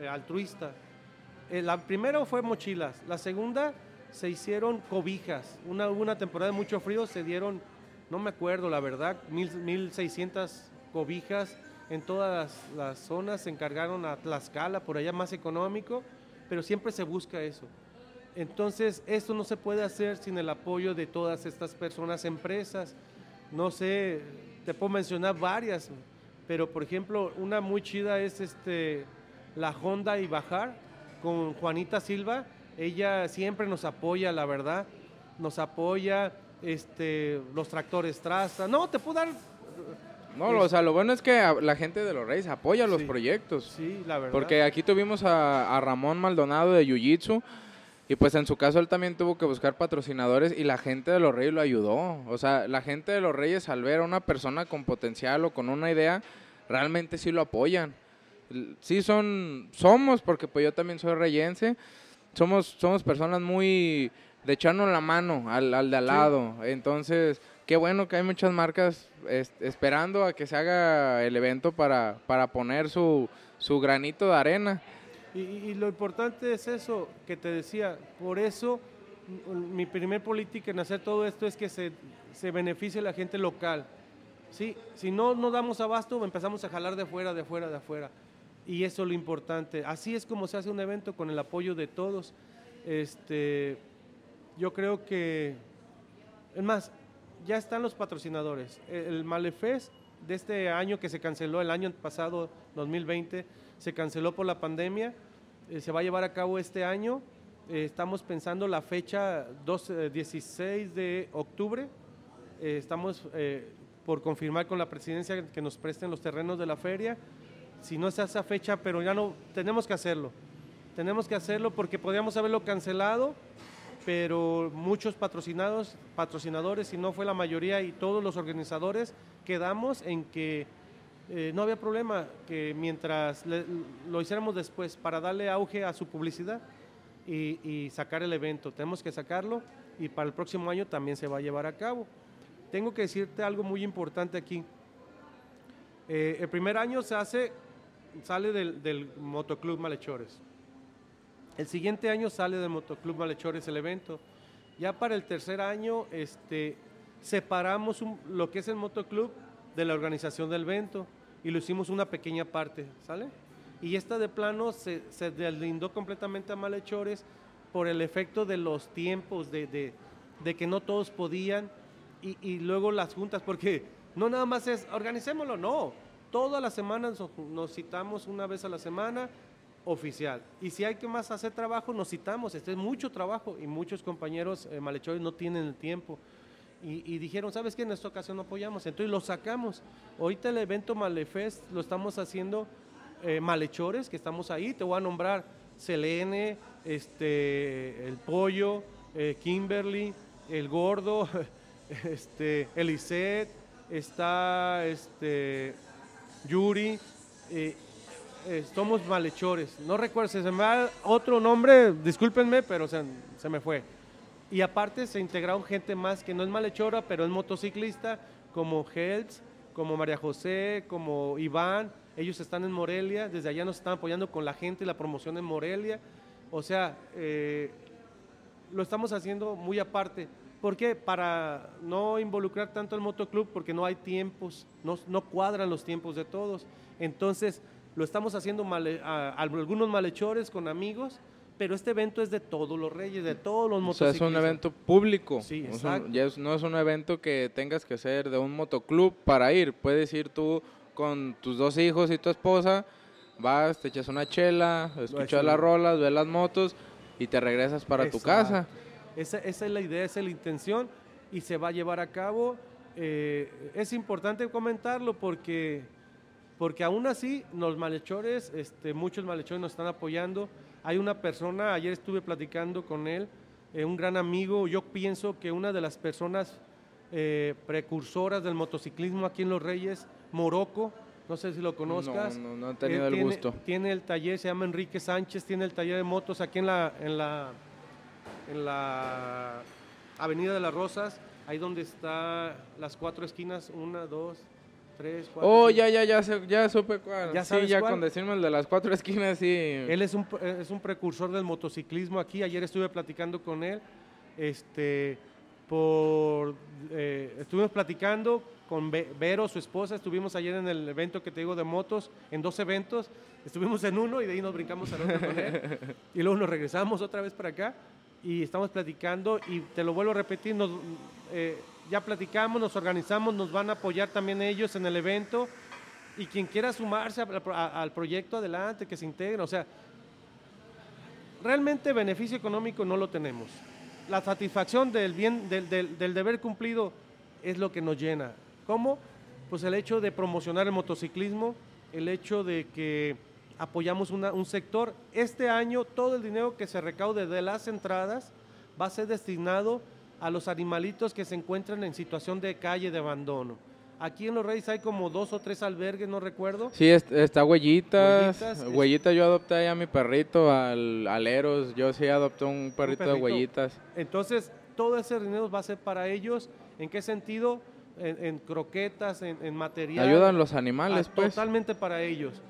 eh, altruista. Eh, la primera fue mochilas, la segunda se hicieron cobijas. Una, una temporada de mucho frío, se dieron, no me acuerdo la verdad, mil, 1600 cobijas en todas las, las zonas, se encargaron a Tlaxcala, por allá más económico, pero siempre se busca eso. Entonces, esto no se puede hacer sin el apoyo de todas estas personas, empresas. No sé, te puedo mencionar varias, pero por ejemplo, una muy chida es este, la Honda y Bajar con Juanita Silva. Ella siempre nos apoya, la verdad. Nos apoya este, los tractores Traza. No, te puedo dar. No, o sea, lo bueno es que la gente de los Reyes apoya los proyectos. Sí, la verdad. Porque aquí tuvimos a, a Ramón Maldonado de Jiu-Jitsu y pues en su caso él también tuvo que buscar patrocinadores y la gente de los Reyes lo ayudó. O sea, la gente de los Reyes al ver a una persona con potencial o con una idea, realmente sí lo apoyan. Sí son, somos, porque pues yo también soy reyense, somos, somos personas muy de echarnos la mano al, al de al Sí. lado. Entonces, qué bueno que hay muchas marcas es- esperando a que se haga el evento para, para poner su, su granito de arena. Y, y lo importante es eso que te decía. Por eso m- mi primer política en hacer todo esto es que se, se beneficie la gente local. Sí, si no no damos abasto, empezamos a jalar de fuera, de fuera, de afuera. Y eso es lo importante. Así es como se hace un evento con el apoyo de todos. Este, yo creo que, es más, ya están los patrocinadores. El, Malefest de este año que se canceló, el año pasado, 2020, se canceló por la pandemia, eh, se va a llevar a cabo este año. Eh, estamos pensando la fecha 12, eh, 16 de octubre. Estamos por confirmar con la presidencia que nos presten los terrenos de la feria. Si no es esa fecha, pero ya no, tenemos que hacerlo. Tenemos que hacerlo porque podríamos haberlo cancelado, pero muchos patrocinados, patrocinadores, si no fue la mayoría y todos los organizadores, quedamos en que eh, no había problema, que mientras lo hiciéramos después para darle auge a su publicidad y, y sacar el evento. Tenemos que sacarlo y para el próximo año también se va a llevar a cabo. Tengo que decirte algo muy importante aquí. Eh, el primer año se hace, sale del, del Motoclub Malhechores. El siguiente año sale del Motoclub Malhechores el evento. Ya para el tercer año este, separamos lo que es el motoclub de la organización del evento y lo hicimos una pequeña parte, ¿sale? Y esta de plano se, se deslindó completamente a Malhechores por el efecto de los tiempos, de, de- de que no todos podían y, y luego las juntas, porque no nada más es organicémoslo, no. Todas las semanas nos- citamos una vez a la semana oficial. Y si hay que más hacer trabajo, nos citamos. Este es mucho trabajo y muchos compañeros eh, malhechores no tienen el tiempo. Y, y dijeron, ¿sabes qué? En esta ocasión no apoyamos. Entonces lo sacamos. Ahorita el evento Malefest lo estamos haciendo eh, malhechores, que estamos ahí. Te voy a nombrar Selene, este, el Pollo, eh, Kimberly, el Gordo, este, Elisette, está este, Yuri. eh, eh, somos malhechores. No recuerdo, si se me da otro nombre, discúlpenme, pero se, se me fue. Y aparte se integraron gente más que no es malhechora, pero es motociclista, como Helz, como María José, como Iván. Ellos están en Morelia, desde allá nos están apoyando con la gente y la promoción en Morelia. O sea, eh, lo estamos haciendo muy aparte. ¿Por qué? Para no involucrar tanto al motoclub, porque no hay tiempos, no, no cuadran los tiempos de todos. Entonces, lo estamos haciendo male- a, a algunos malhechores con amigos pero este evento es de todos los reyes, de todos los O sea, motociclistas. es un evento público. Sí, O sea, exacto. ya es- no es un evento que tengas que ser de un motoclub para ir. Puedes ir tú con tus dos hijos y tu esposa, vas, te echas una chela, escuchas las rolas, ves las motos y te regresas para tu casa. Esa, esa es la idea, esa es la intención y se va a llevar a cabo. Eh, es importante comentarlo porque, porque aún así los malhechores, este, muchos malhechores nos están apoyando. Hay una persona, ayer estuve platicando con él, eh, un gran amigo, yo pienso que una de las personas eh, precursoras del motociclismo aquí en Los Reyes, Morocco, no sé si lo conozcas. No, no, no he tenido el tiene, gusto. Tiene el taller, se llama Enrique Sánchez, tiene el taller de motos aquí en la, en la, en la Avenida de las Rosas, ahí donde está las cuatro esquinas, una, dos, tres, cuatro. Oh, ya, ya, ya, ya supe cuál. ¿Ya sí, sabes ya cuál? con decirme el de las cuatro esquinas, sí. Él es un, es un precursor del motociclismo aquí. Ayer estuve platicando con él. Este, por, eh, estuvimos platicando con Ve- Vero, su esposa. Estuvimos ayer en el evento que te digo de motos, en dos eventos. Estuvimos en uno y de ahí nos brincamos al otro con él. Y luego nos regresamos otra vez para acá y estamos platicando. Y te lo vuelvo a repetir, nos, eh, ya platicamos, nos organizamos, nos van a apoyar también ellos en el evento. Y quien quiera sumarse a- a- al proyecto, adelante, que se integren. O sea, realmente beneficio económico no lo tenemos. La satisfacción del bien, del, del- del deber cumplido es lo que nos llena. ¿Cómo? Pues el hecho de promocionar el motociclismo, el hecho de que apoyamos una- un sector. Este año todo el dinero que se recaude de las entradas va a ser destinado a los animalitos que se encuentran en situación de calle, de abandono. Aquí en Los Reyes hay como dos o tres albergues, no recuerdo. Sí, es- está Huellitas. Huellitas, es- Huellita, yo adopté ahí a mi perrito, al Aleros. Yo sí adopté un perrito, de perrito. Huellitas. Entonces, todo ese dinero va a ser para ellos. ¿En qué sentido? En, en croquetas, en, en material. Ayudan los animales, Ah, pues. Totalmente para ellos.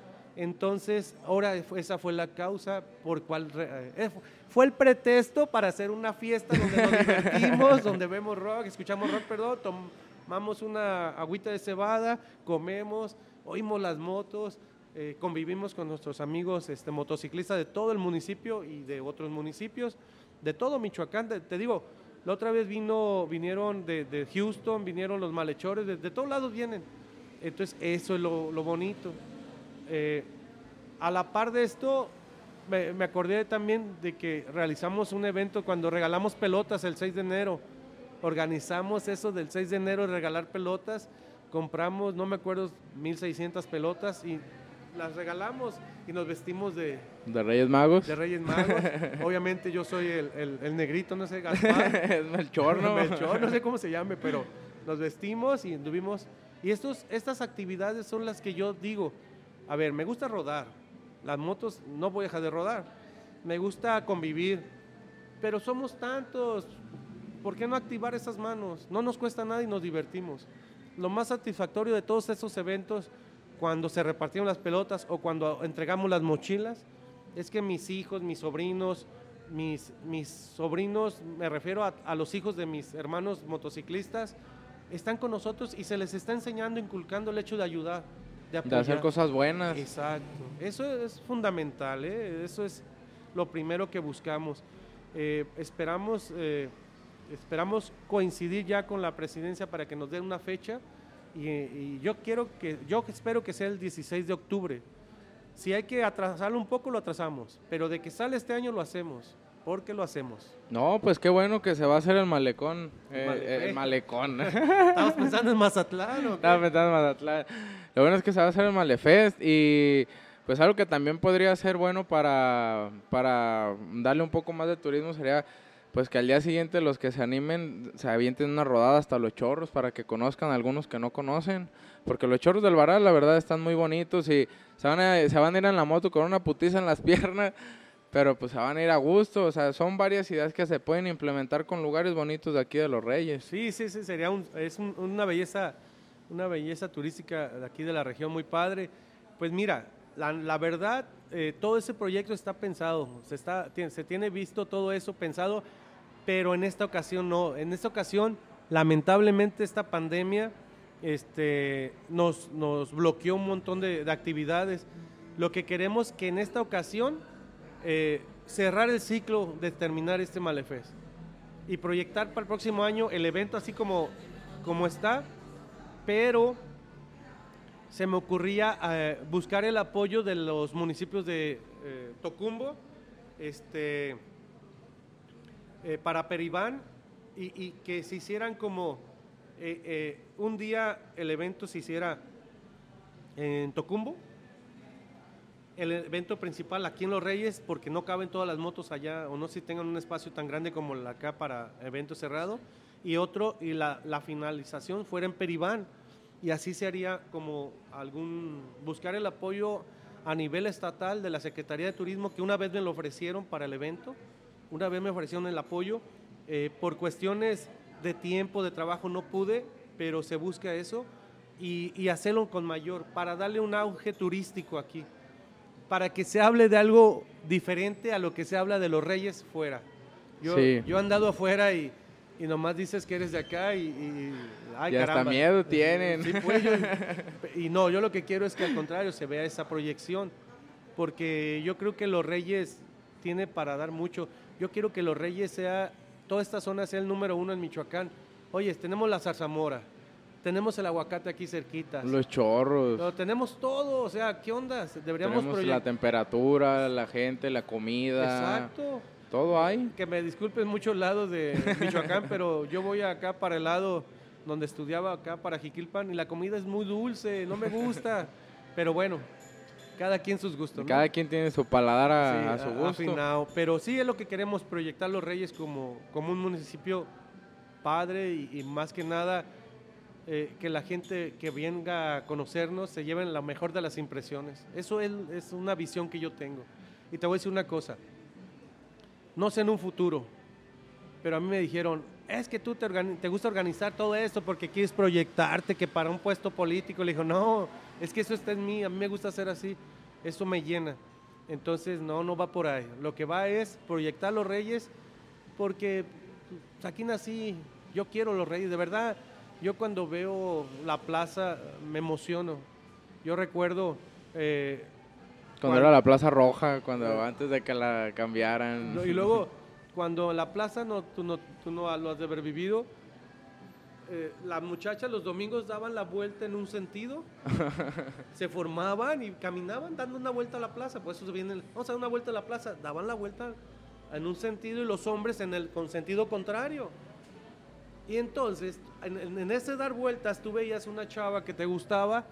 Entonces, ahora esa fue la causa por cual eh, fu- fue el pretexto para hacer una fiesta donde nos divertimos, donde vemos rock, escuchamos rock, perdón, tomamos una agüita de cebada, comemos, oímos las motos, eh, convivimos con nuestros amigos este, motociclistas de todo el municipio y de otros municipios, de todo Michoacán. Te, digo, la otra vez vino, vinieron de, Houston, vinieron los malhechores, de, todos lados vienen. Entonces, eso es lo bonito. Eh, a la par de esto, me, me acordé también de que realizamos un evento cuando regalamos pelotas el 6 de enero. Organizamos eso del 6 de enero, regalar pelotas. Compramos, no me acuerdo, 1600 pelotas y las regalamos y nos vestimos de, De Reyes Magos. de Reyes Magos. Obviamente yo soy el, el- el negrito, no sé, Gaspar. es Melchor, ¿no? Melchor, no sé cómo se llame, pero nos vestimos y anduvimos. Y estos, estas actividades son las que yo digo, a ver, me gusta rodar, las motos no voy a dejar de rodar, me gusta convivir, pero somos tantos, ¿por qué no activar esas manos? No nos cuesta nada y nos divertimos. Lo más satisfactorio de todos estos eventos, cuando se repartieron las pelotas o cuando entregamos las mochilas, es que mis hijos, mis sobrinos, mis, mis sobrinos, me refiero a los hijos de mis hermanos motociclistas, están con nosotros y se les está enseñando, inculcando el hecho de ayudar, de hacer cosas buenas. Exacto. Eso es fundamental, ¿eh? eso es lo primero que buscamos. Eh, esperamos, eh, esperamos coincidir ya con la presidencia para que nos den una fecha y, y yo quiero que, yo espero que sea el 16 de octubre. Si hay que atrasarlo un poco, lo atrasamos, pero de que sale este año lo hacemos, porque lo hacemos. No, pues qué bueno que se va a hacer el malecón. El eh, el malecón. Estamos pensando en Mazatlán. ¿o qué? Estaba pensando en Mazatlán. Lo bueno es que se va a hacer el Malefest y pues algo que también podría ser bueno para, para darle un poco más de turismo sería pues que al día siguiente los que se animen se avienten una rodada hasta los chorros para que conozcan a algunos que no conocen. Porque los chorros del Varal la verdad están muy bonitos y se van, a, se van a ir en la moto con una putiza en las piernas. Pero pues se van a ir a gusto, o sea, son varias ideas que se pueden implementar con lugares bonitos de aquí de Los Reyes. Sí, sí, sí, sería un- es un- una belleza, una belleza turística de aquí de la región muy padre. Pues mira, la, verdad, eh, todo ese proyecto está pensado, se, está, tiene, visto todo eso pensado, pero en esta ocasión no. En esta ocasión, lamentablemente, esta pandemia este, nos, nos bloqueó un montón de actividades. Lo que queremos que en esta ocasión eh, cerrar el ciclo de terminar este Malefest y proyectar para el próximo año el evento así como, como está, pero se me ocurría eh, buscar el apoyo de los municipios de eh, Tocumbo, este, para Peribán, y, y, que se hicieran como un día el evento se hiciera en Tocumbo, el evento principal aquí en Los Reyes, porque no caben todas las motos allá, o no si tengan un espacio tan grande como el acá para evento cerrado, y otro, y la, la finalización fuera en Peribán, y así se haría como algún, buscar el apoyo a nivel estatal de la Secretaría de Turismo, que una vez me lo ofrecieron para el evento, una vez me ofrecieron el apoyo, eh, por cuestiones de tiempo, de trabajo no pude, pero se busca eso, y, y hacerlo con mayor, para darle un auge turístico aquí para que se hable de algo diferente a lo que se habla de los reyes fuera. Yo, yo he andado afuera y, y, nomás dices que eres de acá y, y ay, hasta miedo tienen. Sí, pues, yo, y no, yo lo que quiero es que al contrario se vea esa proyección, porque yo creo que los reyes tiene para dar mucho. Yo quiero que los reyes sea, toda esta zona sea el número uno en Michoacán. Oye, tenemos la zarzamora, tenemos el aguacate aquí cerquita. Los chorros. Pero tenemos todo, o sea, ¿qué onda? Deberíamos tenemos la temperatura, la gente, la comida. Exacto. Todo hay. Que me disculpen muchos lados de Michoacán, pero yo voy acá para el lado donde estudiaba acá para Jiquilpan y la comida es muy dulce, no me gusta. pero bueno, cada quien sus gustos. Cada quien tiene su paladar a, a su gusto. Afinado. Pero sí es lo que queremos proyectar Los Reyes como, como un municipio padre y, y más que nada eh, que la gente que venga a conocernos se lleven la mejor de las impresiones. Eso es, una visión que yo tengo. Y te voy a decir una cosa, no sé en un futuro, pero a mí me dijeron, es que tú te, gusta organizar todo esto porque quieres proyectarte que para un puesto político. Le dijo, no, es que eso está en mí, a mí me gusta hacer así, eso me llena. Entonces, no, no va por ahí. Lo que va es proyectar los reyes porque pues, aquí nací, yo quiero los reyes, de verdad yo cuando veo la plaza me emociono. Yo recuerdo... Eh, cuando, cuando, era la Plaza Roja, cuando antes de que la cambiaran. Y luego, cuando la plaza no, tú, no, tú no lo has de haber vivido, eh, las muchachas los domingos daban la vuelta en un sentido, se formaban y caminaban dando una vuelta a la plaza, por eso vienen, vamos a dar una vuelta a la plaza, daban la vuelta en un sentido y los hombres en el con sentido contrario. Y entonces, en, en, ese dar vueltas, tú veías una chava que te gustaba,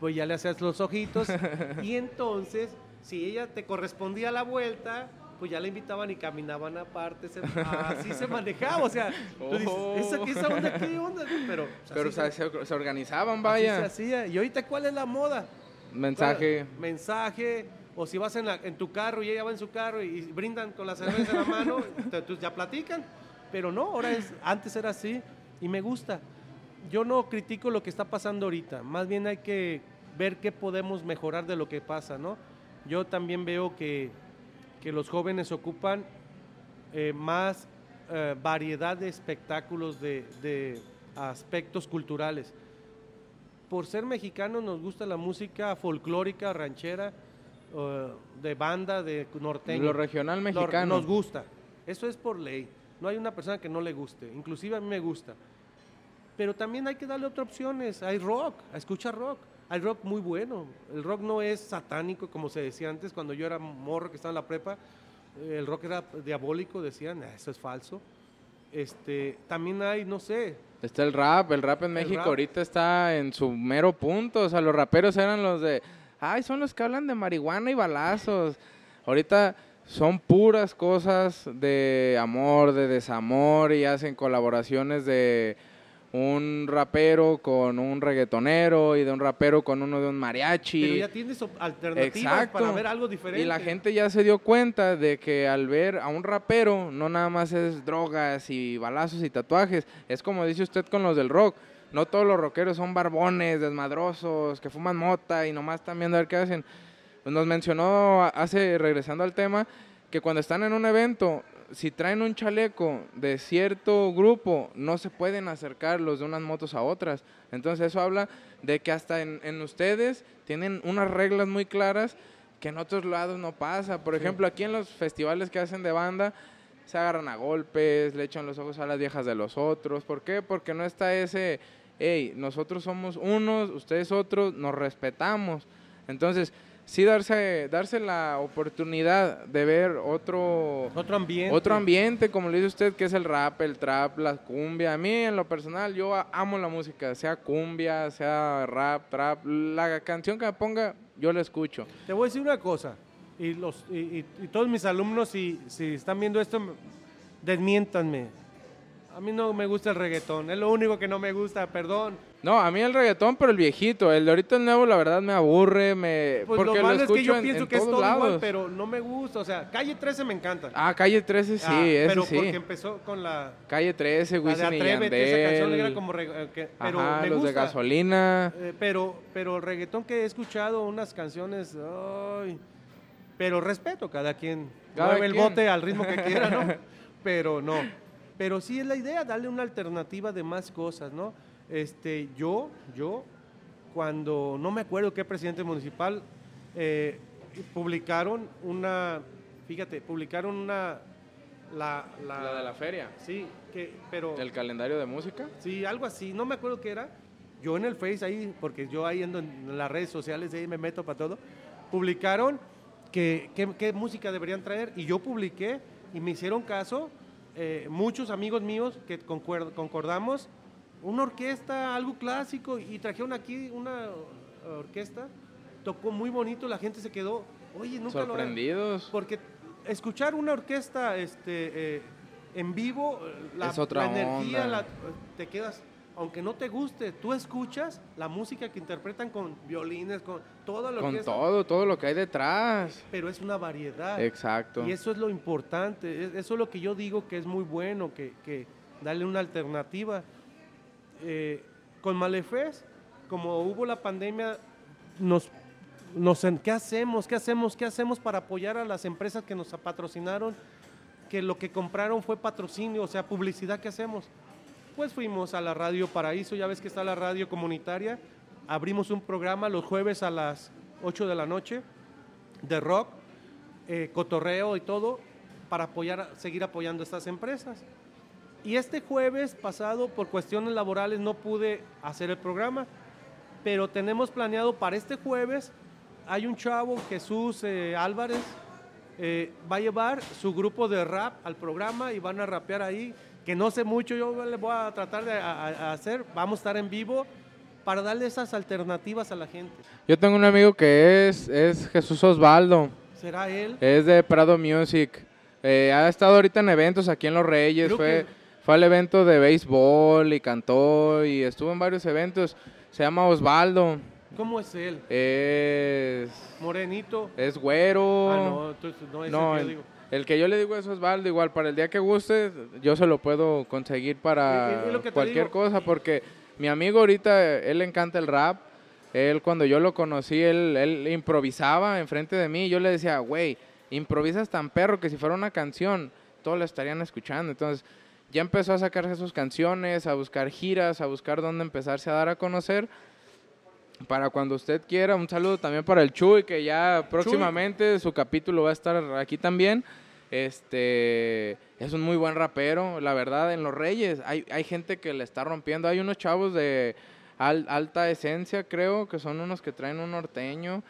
pues ya le hacías los ojitos. y entonces, si ella te correspondía la vuelta, pues ya la invitaban y caminaban aparte. Se, así se manejaba. O sea, tú dices, ¿esa, esa onda qué onda? Pero, Pero se, se, se, organizaban, vaya. Así se hacía. ¿Y ahorita cuál es la moda? Mensaje. Mensaje. O si vas en, la, en, tu carro y ella va en su carro y, y brindan con la cerveza en la mano, entonces ya platican pero no, ahora es, antes era así y me gusta. Yo no critico lo que está pasando ahorita, más bien hay que ver qué podemos mejorar de lo que pasa, ¿no? Yo también veo que, que los jóvenes ocupan eh, más eh, variedad de espectáculos, de, de, aspectos culturales. Por ser mexicanos nos gusta la música folclórica, ranchera, uh, de banda, de norteño. Lo regional mexicano. Nos gusta, eso es por ley. No hay una persona que no le guste, inclusive a mí me gusta. Pero también hay que darle otras opciones. Hay rock, escucha rock. Hay rock muy bueno. El rock no es satánico, como se decía antes, cuando yo era morro que estaba en la prepa. El rock era diabólico, decían, eso es falso. Este, también hay, no sé. Está el rap, el rap en México rap. ahorita está en su mero punto. O sea, los raperos eran los de, ay, son los que hablan de marihuana y balazos. Ahorita son puras cosas de amor, de desamor y hacen colaboraciones de un rapero con un reggaetonero y de un rapero con uno de un mariachi. Pero ya tienes alternativas Exacto. para ver algo diferente. Y la gente ya se dio cuenta de que al ver a un rapero no nada más es drogas y balazos y tatuajes, es como dice usted con los del rock. No todos los rockeros son barbones, desmadrosos, que fuman mota y nomás están viendo a ver qué hacen nos mencionó hace, regresando al tema, que cuando están en un evento, si traen un chaleco de cierto grupo, no se pueden acercar los de unas motos a otras. Entonces eso habla de que hasta en, en ustedes tienen unas reglas muy claras que en otros lados no pasa. Por ejemplo, aquí en los festivales que hacen de banda, se agarran a golpes, le echan los ojos a las viejas de los otros. ¿Por qué? Porque no está ese, hey, nosotros somos unos, ustedes otros, nos respetamos. Entonces, sí darse, darse la oportunidad de ver otro, otro ambiente. Otro ambiente, como le dice usted, que es el rap, el trap, la cumbia. A mí, en lo personal, yo amo la música, sea cumbia, sea rap, trap. La canción que me ponga, yo la escucho. Te voy a decir una cosa, y, los, y, todos mis alumnos, si, si están viendo esto, desmiéntanme a mí no me gusta el reggaetón, es lo único que no me gusta, perdón. No, a mí el reggaetón, pero el viejito, el de ahorita el nuevo, la verdad me aburre, me pues porque lo malo es que yo pienso que es todo igual, pero no me gusta, o sea, Calle 13 me encanta. Ah, Calle 13 sí, ah, ese pero sí. porque empezó con la Calle 13, Wisin y Yandel. esa canción era como eh, pero Ajá, me los gusta. de gasolina. Eh, pero pero el reggaetón que he escuchado unas canciones, ay, pero respeto cada quien mueve el bote al ritmo que quiera, ¿no? pero no. Pero sí es la idea, darle una alternativa de más cosas, ¿no? Este, yo, yo, cuando, no me acuerdo qué presidente municipal, eh, publicaron una, fíjate, publicaron una... La, la, de la feria. Sí, que, pero... ¿El calendario de música? Sí, algo así, no me acuerdo qué era. Yo en el Face ahí, porque yo ahí ando en las redes sociales, ahí me meto para todo, publicaron que, qué música deberían traer y yo publiqué y me hicieron caso eh, muchos amigos míos que concordamos una orquesta, algo clásico, y trajeron aquí una orquesta, tocó muy bonito, la gente se quedó, oye, nunca Sorprendidos. porque escuchar una orquesta este, eh, en vivo, la, la energía, te quedas aunque no te guste, tú escuchas la música que interpretan con violines, con todo lo con que todo, todo lo que hay detrás. Pero es una variedad. Exacto. Y eso es lo importante, eso es lo que yo digo que es muy bueno, que, que darle una alternativa. Eh, con Malefes, como hubo la pandemia, nos, nos, ¿qué hacemos? ¿Qué hacemos? ¿Qué hacemos para apoyar a las empresas que nos patrocinaron? Que lo que compraron fue patrocinio, o sea, publicidad, ¿qué hacemos? Pues fuimos a la Radio Paraíso, ya ves que está la radio comunitaria, abrimos un programa los jueves a las 8 de la noche de rock, eh, cotorreo y todo, para apoyar, seguir apoyando a estas empresas. Y este jueves pasado, por cuestiones laborales, no pude hacer el programa, pero tenemos planeado para este jueves, hay un chavo, Jesús eh, Álvarez, eh, va a llevar su grupo de rap al programa y van a rapear ahí que no sé mucho, yo le voy a tratar de hacer, vamos a estar en vivo para darle esas alternativas a la gente. Yo tengo un amigo que es, es Jesús Osvaldo. ¿Será él? Es de Prado Music. Eh, ha estado ahorita en eventos aquí en Los Reyes, fue, fue al evento de béisbol y cantó y estuvo en varios eventos. Se llama Osvaldo. ¿Cómo es él? Es... Morenito. Es güero. Ah, no, entonces no es no, el que digo. El que yo le digo es Osvaldo, igual para el día que guste, yo se lo puedo conseguir para cualquier cosa, porque mi amigo ahorita, él le encanta el rap. Él cuando yo lo conocí, él, él improvisaba enfrente de mí y yo le decía, güey, improvisas tan perro que si fuera una canción, todos la estarían escuchando. Entonces ya empezó a sacarse sus canciones, a buscar giras, a buscar dónde empezarse a dar a conocer para cuando usted quiera. Un saludo también para el Chuy, que ya próximamente su capítulo va a estar aquí también. Este es un muy buen rapero, la verdad, en Los Reyes. Hay, hay gente que le está rompiendo. Hay unos chavos de alta esencia, creo, que son unos que traen un norteño.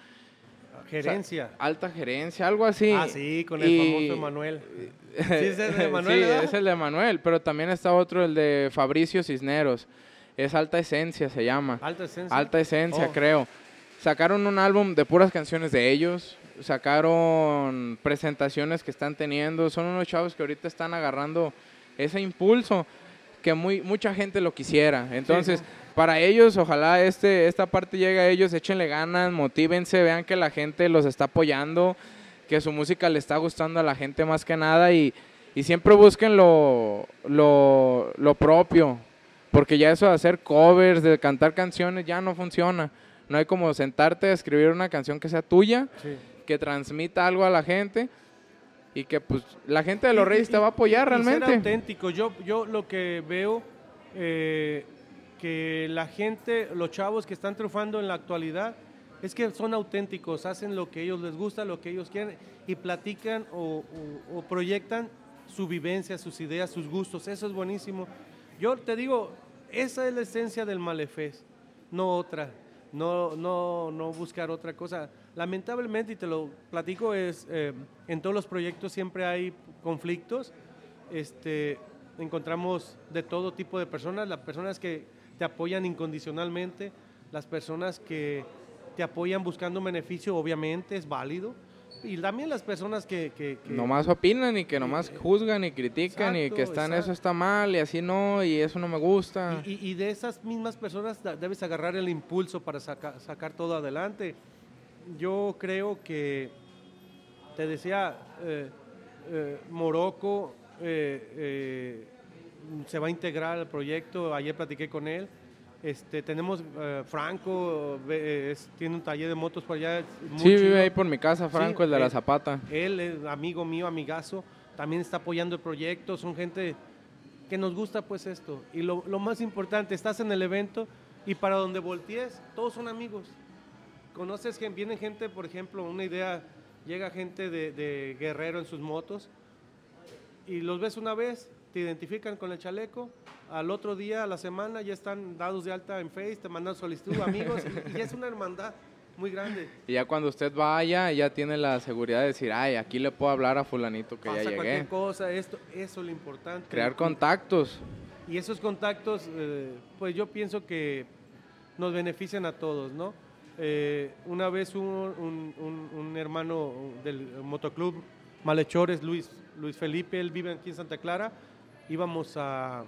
Gerencia. alta gerencia, algo así. Ah, sí, con el famoso Emanuel. sí, es el de Emanuel. sí, es el de Emanuel, pero también está otro, el de Fabricio Cisneros. Es Alta Esencia, se llama. Alta Esencia. Alta Esencia, oh. creo. Sacaron un álbum de puras canciones de ellos sacaron presentaciones que están teniendo. Son unos chavos que ahorita están agarrando ese impulso que muy, mucha gente lo quisiera. Entonces, para ellos, ojalá este, esta parte llegue a ellos, échenle ganas, motívense, vean que la gente los está apoyando, que su música le está gustando a la gente más que nada y, y siempre busquen lo, lo, lo propio, porque ya eso de hacer covers, de cantar canciones, ya no funciona. No hay como sentarte a escribir una canción que sea tuya. Sí que transmita algo a la gente y que pues la gente de los Reyes te va a apoyar realmente. Ser auténtico. Yo, yo lo que veo eh, que la gente, los chavos que están triunfando en la actualidad, es que son auténticos, hacen lo que ellos les gusta, lo que ellos quieren y platican o, o- o proyectan su vivencia, sus ideas, sus gustos. Eso es buenísimo. Yo te digo, esa es la esencia del Malefest, no otra. No, no, no buscar otra cosa. Lamentablemente, y te lo platico, es eh, en todos los proyectos siempre hay conflictos. Este, encontramos de todo tipo de personas, las personas que te apoyan incondicionalmente, las personas que te apoyan buscando un beneficio, obviamente es válido, y también las personas que... que- que- Nomás opinan y que nomás juzgan y critican y que están, eso está mal y así no, y eso no me gusta. Y, y- y de esas mismas personas debes agarrar el impulso para saca- sacar todo adelante. Yo creo que, te decía, eh, eh, Morocco eh, eh, se va a integrar al proyecto, ayer platiqué con él. Este, tenemos eh, Franco, es- tiene un taller de motos por allá. sí, vive chido. ahí por mi casa, Franco, el de la eh, Zapata. Él es amigo mío, amigazo, también está apoyando el proyecto, son gente que nos gusta pues esto. Y lo, lo más importante, estás en el evento y para donde voltees, todos son amigos. Conoces que viene gente, por ejemplo, una idea, llega gente de, de Guerrero en sus motos y los ves una vez, te identifican con el chaleco, al otro día, a la semana, ya están dados de alta en Face, te mandan solicitud, amigos, y, y ya es una hermandad muy grande. Y ya cuando usted vaya, ya tiene la seguridad de decir, ay, aquí le puedo hablar a fulanito que Pasa ya cualquier llegué. cosa, esto, eso es lo importante. Crear contactos. Y esos contactos, eh, pues yo pienso que nos benefician a todos, ¿no? Eh, una vez un, un- un- un hermano del motoclub Malhechores, Luis, Luis Felipe, él vive aquí en Santa Clara, íbamos a,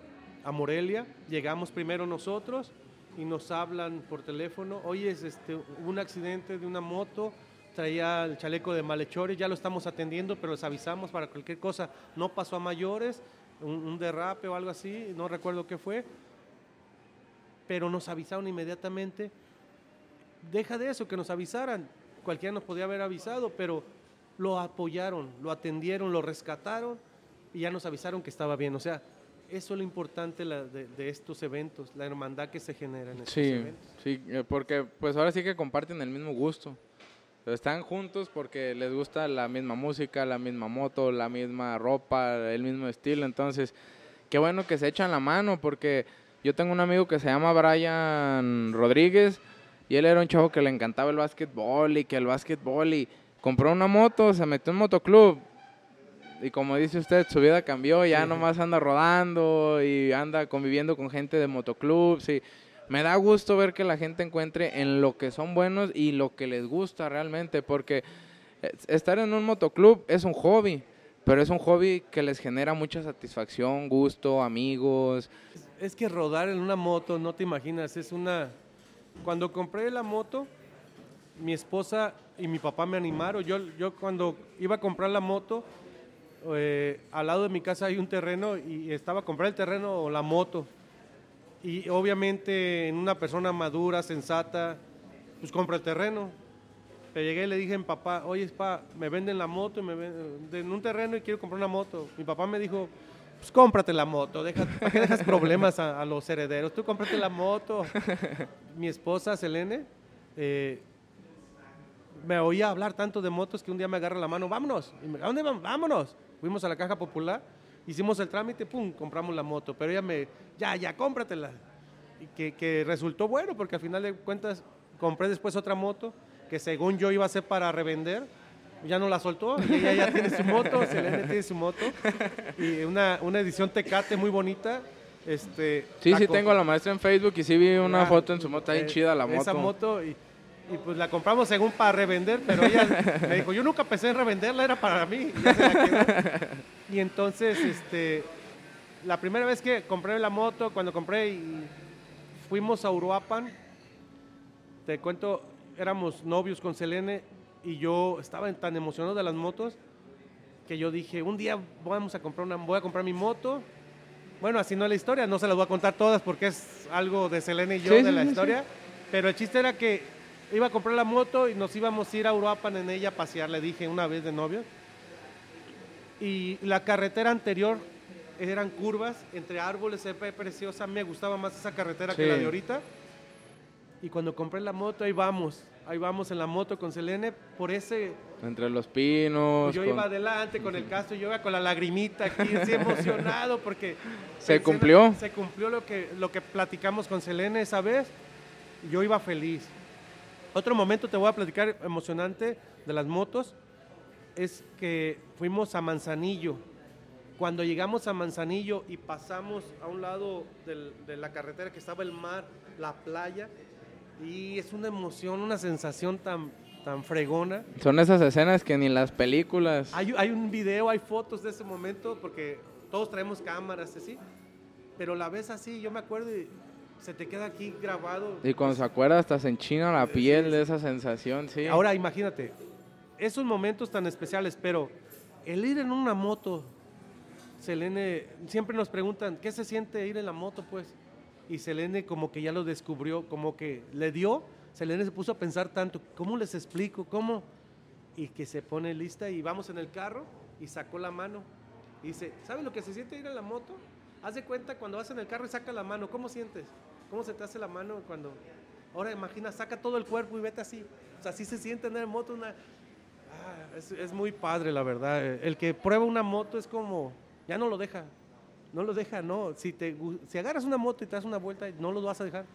a Morelia, llegamos primero nosotros y nos hablan por teléfono, oye, es este, un accidente de una moto, traía el chaleco de malhechores, ya lo estamos atendiendo, pero les avisamos para cualquier cosa, no pasó a mayores, un, un derrape o algo así, no recuerdo qué fue, pero nos avisaron inmediatamente. Deja de eso, que nos avisaran, cualquiera nos podía haber avisado, pero lo apoyaron, lo atendieron, lo rescataron y ya nos avisaron que estaba bien. O sea, eso es lo importante la- de, de estos eventos, la hermandad que se genera en estos Sí, eventos. sí, eh, porque pues ahora sí que comparten el mismo gusto. Están juntos porque les gusta la misma música, la misma moto, la misma ropa, el mismo estilo. Entonces, qué bueno que se echan la mano porque yo tengo un amigo que se llama Brian Rodríguez y él era un chavo que le encantaba el básquetbol y que el básquetbol y compró una moto, se metió en un motoclub y como dice usted, su vida cambió, ya Sí. nomás anda rodando y anda conviviendo con gente de motoclubs y me da gusto ver que la gente encuentre en lo que son buenos y lo que les gusta realmente, porque eh, estar en un motoclub es un hobby, pero es un hobby que les genera mucha satisfacción, gusto, amigos. Es que rodar en una moto, no te imaginas, es una... Cuando compré la moto, mi esposa y mi papá me animaron. Yo, yo cuando iba a comprar la moto, eh, al lado de mi casa hay un terreno y estaba a comprar el terreno o la moto. Y obviamente en una persona madura, sensata, pues compra el terreno. Pero llegué y le dije a mi papá, oye, pa, me venden la moto, y me venden un terreno y quiero comprar una moto. Mi papá me dijo, pues cómprate la moto, deja, ¿para qué dejas problemas a, los herederos? Tú cómprate la moto. Mi esposa, Selene, eh, me oía hablar tanto de motos que un día me agarra la mano, vámonos. Y me, ¿A dónde vamos? Vámonos. Fuimos a la caja popular, hicimos el trámite, pum, compramos la moto. Pero ella me, ya, ya, cómpratela. Y que, que resultó bueno, porque al final de cuentas compré después otra moto que según yo iba a ser para revender. Ya no la soltó y ella ya tiene su moto, Selene tiene su moto. Y una, una edición Tecate muy bonita. Este, Sí, sí, tengo a la maestra en Facebook y sí vi una Ah, foto en su moto, bien eh, chida la moto. Esa moto y, y pues la compramos según para revender, pero ella me dijo, yo nunca pensé en revenderla, era para mí. Y, ya se la quedó. Y entonces, este, la primera vez que compré la moto, cuando compré y fuimos a Uruapan, te cuento, éramos novios con Selene y yo estaba tan emocionado de las motos que yo dije, un día vamos a comprar una, voy a comprar mi moto. Bueno, así no es la historia, no se las voy a contar todas porque es algo de Selene y yo Sí, de la sí, sí. historia. Pero el chiste era que iba a comprar la moto y nos íbamos a ir a Uruapan en ella a pasear, le dije una vez de novio. Y la carretera anterior eran curvas entre árboles, se ve preciosa. Me gustaba más esa carretera que la de ahorita. Y cuando compré la moto, ahí vamos, ahí vamos en la moto con Selene, por ese... Entre los pinos. Yo con- iba adelante con el casco, yo iba con la lagrimita aquí, así emocionado porque... ¿Se cumplió? Se cumplió lo que, lo que platicamos con Selene esa vez, yo iba feliz. Otro momento te voy a platicar emocionante de las motos, es que fuimos a Manzanillo. Cuando llegamos a Manzanillo y pasamos a un lado del- de la carretera que estaba el mar, la playa, y es una emoción, una sensación tan, tan fregona. Son esas escenas que ni las películas. Hay, hay un video, hay fotos de ese momento, porque todos traemos cámaras así, pero la ves así, yo me acuerdo y se te queda aquí grabado. Y cuando se acuerda hasta se enchina la piel de esa sensación, sí. Ahora imagínate, esos momentos tan especiales, pero el ir en una moto, Selene, siempre nos preguntan, ¿qué se siente ir en la moto pues? Y Selene como que ya lo descubrió, como que le dio, Selene se puso a pensar tanto, ¿cómo les explico? ¿Cómo? Y que se pone lista y vamos en el carro y sacó la mano. Y dice, ¿sabes lo que se siente ir en la moto? Haz de cuenta cuando vas en el carro y saca la mano, ¿cómo sientes? ¿Cómo se te hace la mano cuando... Ahora imagina, saca todo el cuerpo y vete así. O sea, así se siente en moto una... Ah, es, es muy padre, la verdad. El que prueba una moto es como... Ya no lo deja. No lo deja, no. Si, te, si agarras una moto y te das una vuelta, no lo vas a dejar.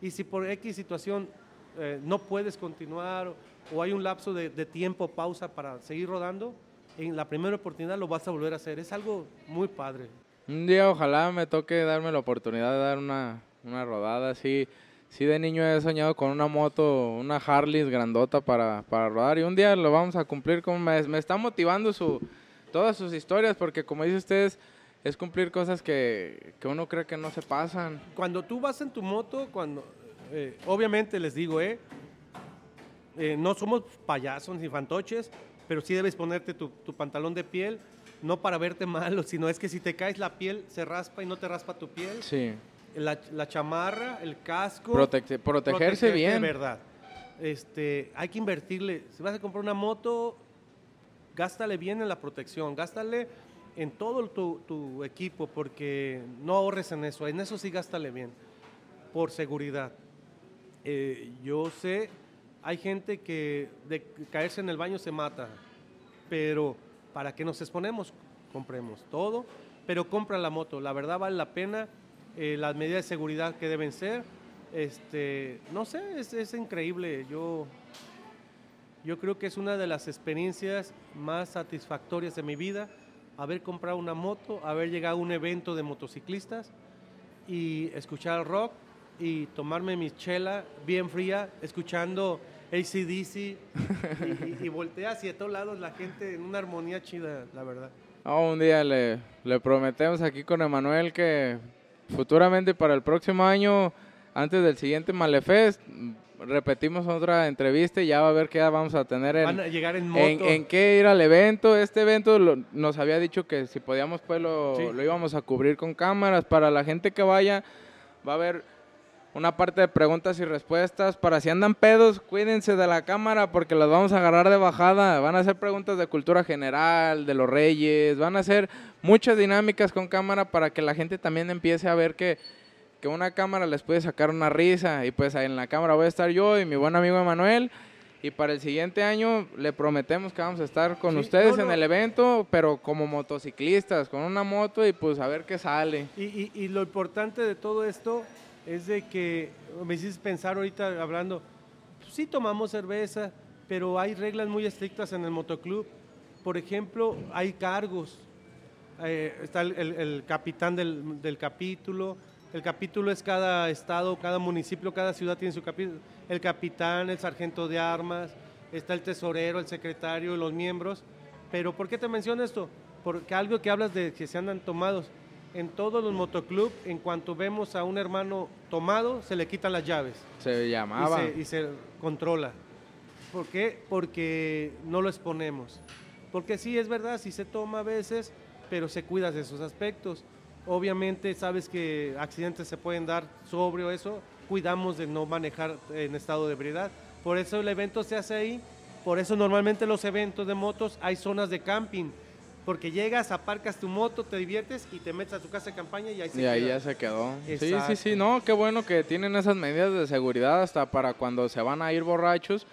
Y si por X situación eh, no puedes continuar o, o hay un lapso de, de tiempo, pausa para seguir rodando, en la primera oportunidad lo vas a volver a hacer. Es algo muy padre. Un día ojalá me toque darme la oportunidad de dar una, una rodada. Sí, sí de niño he soñado con una moto, una Harley grandota para, para rodar. Y un día lo vamos a cumplir. Como me, está motivando su, todas sus historias porque como dice ustedes, es cumplir cosas que, que uno cree que no se pasan. Cuando tú vas en tu moto, cuando eh, obviamente les digo, eh, eh, no somos payasos ni fantoches, pero sí debes ponerte tu, tu pantalón de piel, no para verte malo, sino es que si te caes la piel se raspa y no te raspa tu piel. Sí, La, la chamarra, el casco. Protec- protegerse bien. De verdad. Este, hay que invertirle. Si vas a comprar una moto, gástale bien en la protección, gástale en todo tu, tu equipo, porque no ahorres en eso. En eso sí gástale bien, por seguridad. Eh, yo sé, hay gente que de caerse en el baño se mata, pero ¿para qué nos exponemos? Compremos todo, pero compra la moto. La verdad vale la pena. eh, las medidas de seguridad que deben ser. Este, no sé, es, es increíble. Yo, yo creo que es una de las experiencias más satisfactorias de mi vida. Haber comprado una moto, haber llegado a un evento de motociclistas y escuchar rock y tomarme mi chela bien fría, escuchando ACDC y, y, y voltea hacia todos lados la gente en una armonía chida, la verdad. No, un día le, le prometemos aquí con Emanuel que futuramente para el próximo año, antes del siguiente Malefest, repetimos otra entrevista y ya va a ver qué vamos a tener en, Van a llegar en moto. en, en qué ir al evento. Este evento lo- nos había dicho que si podíamos pues lo, Sí. lo íbamos a cubrir con cámaras. Para la gente que vaya va a haber una parte de preguntas y respuestas. Para si andan pedos, cuídense de la cámara porque las vamos a agarrar de bajada. Van a hacer preguntas de cultura general, de los reyes. Van a hacer muchas dinámicas con cámara para que la gente también empiece a ver que, que una cámara les puede sacar una risa. Y pues ahí en la cámara voy a estar yo y mi buen amigo Emanuel. Y para el siguiente año le prometemos que vamos a estar con Sí, ustedes no, en el evento, pero como motociclistas, con una moto y pues a ver qué sale. Y, y- y lo importante de todo esto es de que me hiciste pensar ahorita hablando, pues sí tomamos cerveza, pero hay reglas muy estrictas en el motoclub. Por ejemplo, hay cargos. Eh, está el, el- el capitán del, del capítulo. El capítulo es cada estado, cada municipio, cada ciudad tiene su capítulo. El capitán, el sargento de armas, está el tesorero, el secretario, los miembros. Pero ¿por qué te menciono esto? Porque algo que hablas de que se andan tomados. En todos los motoclubs, en cuanto vemos a un hermano tomado, se le quitan las llaves Se y llamaba. se, y se controla. ¿Por qué? Porque no lo exponemos. Porque sí, es verdad, sí se toma a veces, pero se cuida de esos aspectos. Obviamente sabes que accidentes se pueden dar sobre eso, cuidamos de no manejar en estado de ebriedad. Por eso el evento se hace ahí, por eso normalmente los eventos de motos hay zonas de camping Porque llegas, aparcas tu moto, te diviertes y te metes a tu casa de campaña y ahí se Y ahí queda. ya se quedó. Sí, sí, sí, no, qué bueno que tienen esas medidas de seguridad hasta para cuando se van a ir borrachos,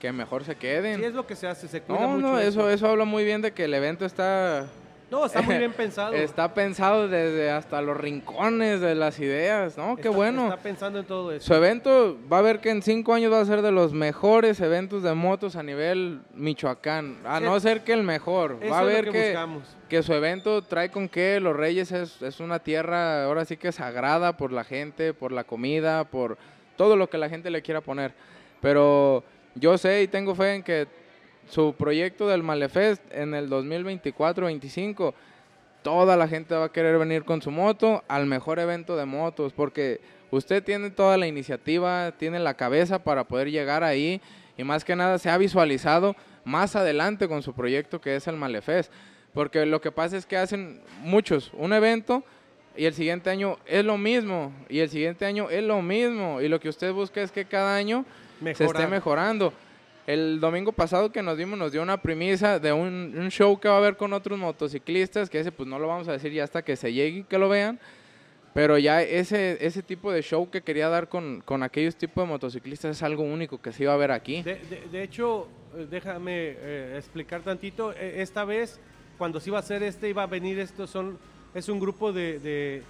que mejor se queden. Sí, es lo que se hace, se cuida no, mucho no, eso, eso habla muy bien de que el evento está, No, está muy bien pensado. está pensado desde hasta los rincones de las ideas, ¿no? Qué Está- bueno. Está pensando en todo eso. Su evento va a ver que en cinco años va a ser de los mejores eventos de motos a nivel Michoacán. A Sí. no ser que el mejor. Eso va a ver que que, que su evento trae con que Los Reyes es, es una tierra ahora sí que sagrada por la gente, por la comida, por todo lo que la gente le quiera poner. Pero yo sé y tengo fe en que su proyecto del Malefest en el 2024-25 toda la gente va a querer venir con su moto al mejor evento de motos, porque usted tiene toda la iniciativa, tiene la cabeza para poder llegar ahí y más que nada se ha visualizado más adelante con su proyecto que es el Malefest, porque lo que pasa es que hacen muchos un evento y el siguiente año es lo mismo y el siguiente año es lo mismo y lo que usted busca es que cada año se esté mejorando. El domingo pasado que nos dimos nos dio una premisa de un, show que va a haber con otros motociclistas, que ese pues no lo vamos a decir ya hasta que se llegue y que lo vean, pero ya ese, ese tipo de show que quería dar con, con aquellos tipos de motociclistas es algo único que se iba a ver aquí. De, hecho, eh, déjame eh, explicar tantito. Eh, Esta vez, cuando se iba a hacer este, iba a venir esto, son, es un grupo de,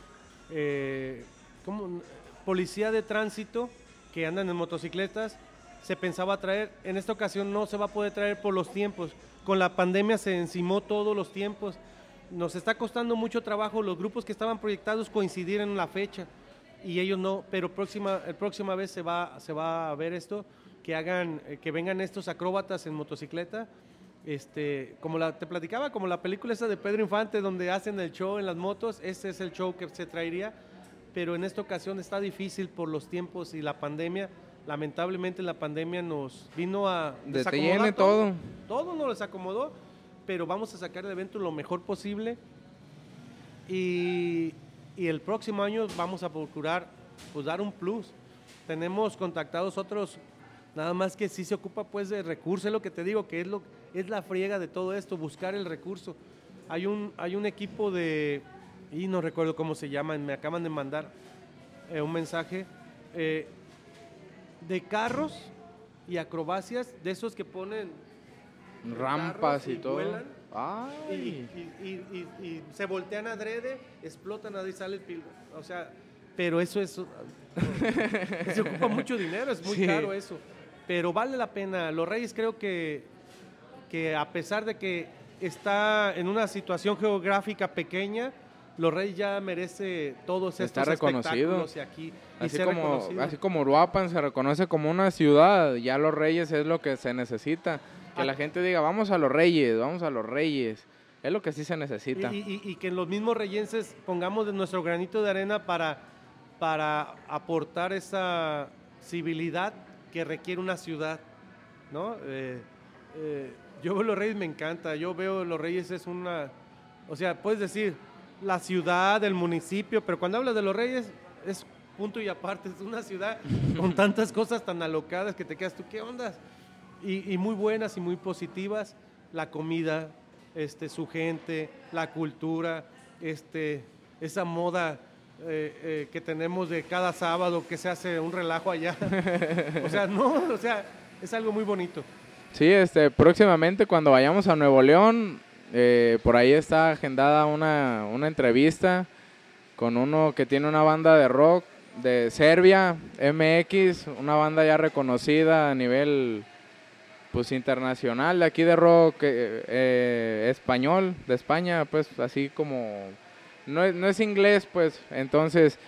eh, ¿cómo? policía de tránsito que andan en motocicletas. Se pensaba traer, en esta ocasión no se va a poder traer por los tiempos. Con la pandemia se encimó todos los tiempos. Nos está costando mucho trabajo. Los grupos que estaban proyectados coincidir en la fecha y ellos no, pero próxima, el próxima vez se va, se va a ver esto, que hagan, eh, que vengan estos acróbatas en motocicleta, este, como la, te platicaba, como la película esa de Pedro Infante, donde hacen el show en las motos, ese es el show que se traería, pero en esta ocasión está difícil por los tiempos y la pandemia, lamentablemente la pandemia nos vino a desacomodar llene todo. todo nos desacomodó, pero vamos a sacar el evento lo mejor posible. Y, y el próximo año vamos a procurar pues, dar un plus. Tenemos contactados otros, nada más que sí se ocupa pues de recursos, es lo que te digo, que es, lo, es la friega de todo esto, buscar el recurso. Hay un, hay un equipo de, y no recuerdo cómo se llaman, me acaban de mandar eh, un mensaje, eh, de carros y acrobacias, de esos que ponen Rampas y, y todo. vuelan. y, Ay. y- y- y- y se voltean adrede, explotan ahí sale el pil. O sea, pero eso es. se ocupa mucho dinero, es muy Sí. caro eso. Pero vale la pena. Los Reyes creo que, que a pesar de que está en una situación geográfica pequeña, Los Reyes ya merece todos Está estos reconocido. espectáculos y aquí. y Así ser como, reconocido. así como Uruapan se reconoce como una ciudad, ya los Reyes es lo que se necesita. Que Ah. la gente diga, vamos a los Reyes, vamos a los Reyes. Es lo que sí se Y, necesita. y- y que los mismos reyenses pongamos de nuestro granito de arena para, para aportar esa civilidad que requiere una ciudad, ¿no? Eh, eh, yo veo los reyes, me encanta, yo veo los reyes es una, o sea, puedes decir la ciudad, el municipio, pero cuando hablas de los reyes es punto y aparte, es una ciudad con tantas cosas tan alocadas que te quedas tú, ¿qué ondas? Y, y muy buenas y muy positivas, la comida, este, su gente, la cultura, este, esa moda eh, eh, que tenemos de cada sábado que se hace un relajo allá. o sea, no, o sea, es algo muy bonito. Sí, este, próximamente cuando vayamos a Nuevo León, eh, por ahí está agendada una, una entrevista con uno que tiene una banda de rock de Serbia, MX, una banda ya reconocida a nivel pues internacional de aquí de rock eh, eh, español de España, pues así como no es, no es inglés, pues. Entonces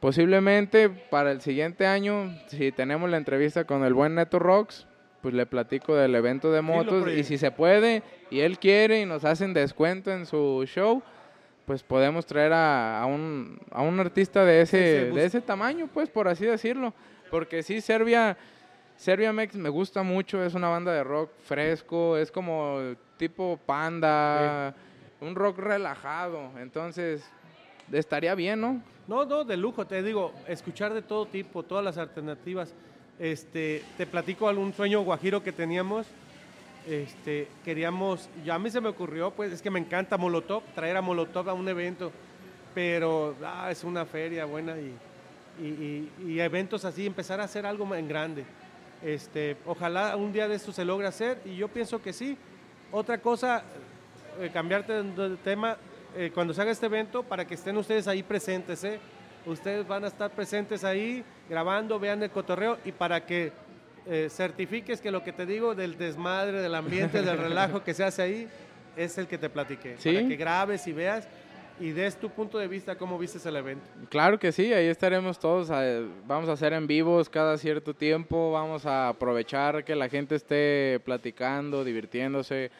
posiblemente para el siguiente año, si tenemos la entrevista con el buen Neto Rocks, pues le platico del evento de motos y si se puede y él quiere y nos hacen descuento en su show, pues podemos traer a, a un, a un artista de ese, sí, de ese tamaño, pues por así decirlo. Porque sí, Serbia, Serbia Mex me gusta mucho, es una banda de rock fresco, es como tipo panda, un rock relajado, entonces estaría bien, ¿no? No, no, de lujo, te digo, escuchar de todo tipo, todas las alternativas. Este, te platico algún sueño guajiro que teníamos. este, queríamos, ya a mí se me ocurrió, pues es que me encanta Molotov, traer a Molotov a un evento, pero ah, es una feria buena y, eventos así, empezar a hacer algo en grande. Este, ojalá un día de esto se logre hacer y yo pienso que sí. Otra cosa, eh, cambiarte de tema, eh, cuando se haga este evento, para que estén ustedes ahí presentes, ¿eh? Ustedes van a estar presentes ahí, grabando, vean el cotorreo y para que eh, certifiques que lo que te digo del desmadre, del ambiente, del relajo que se hace ahí, es el que te platiqué. Para que grabes y veas y des tu punto de vista cómo viste el evento. Claro que sí, ahí estaremos todos. Vamos a hacer en vivos cada cierto tiempo, vamos a aprovechar que la gente esté platicando, divirtiéndose,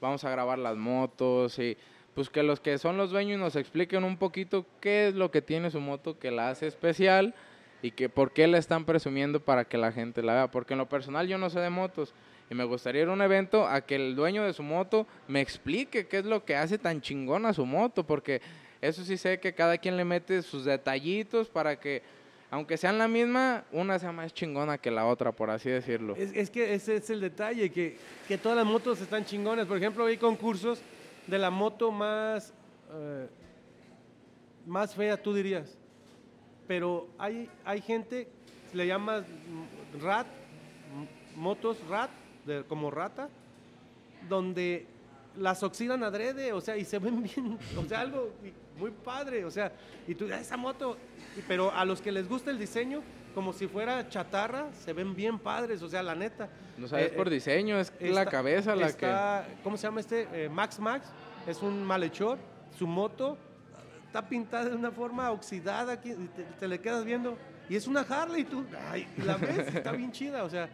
vamos a grabar las motos y pues que los que son los dueños nos expliquen un poquito qué es lo que tiene su moto que la hace especial y que por qué la están presumiendo para que la gente la vea. Porque en lo personal yo no sé de motos y me gustaría ir a un evento a que el dueño de su moto me explique qué es lo que hace tan chingona su moto, porque eso sí sé que cada quien le mete sus detallitos para que, aunque sean la misma, una sea más chingona que la otra, por así decirlo. Es, que ese es el detalle, que, que, todas las motos están chingonas. Por ejemplo, hay concursos de la moto más, eh, más fea, tú dirías. Pero hay, hay gente, le llama rat, motos rat, como rata, donde las oxidan adrede, o sea, y se ven bien, o sea, algo muy padre, o sea, y tú, esa moto, pero a los que les gusta el diseño, como si fuera chatarra, se ven bien padres, o sea, la neta. No sabes eh, por diseño, es la cabeza la que... ¿Cómo se llama este? Eh, Max Max, es un malhechor, su moto está pintada de una forma oxidada, aquí, te, le quedas viendo, y es una Harley, tú, ay, la ves, está bien chida, o sea,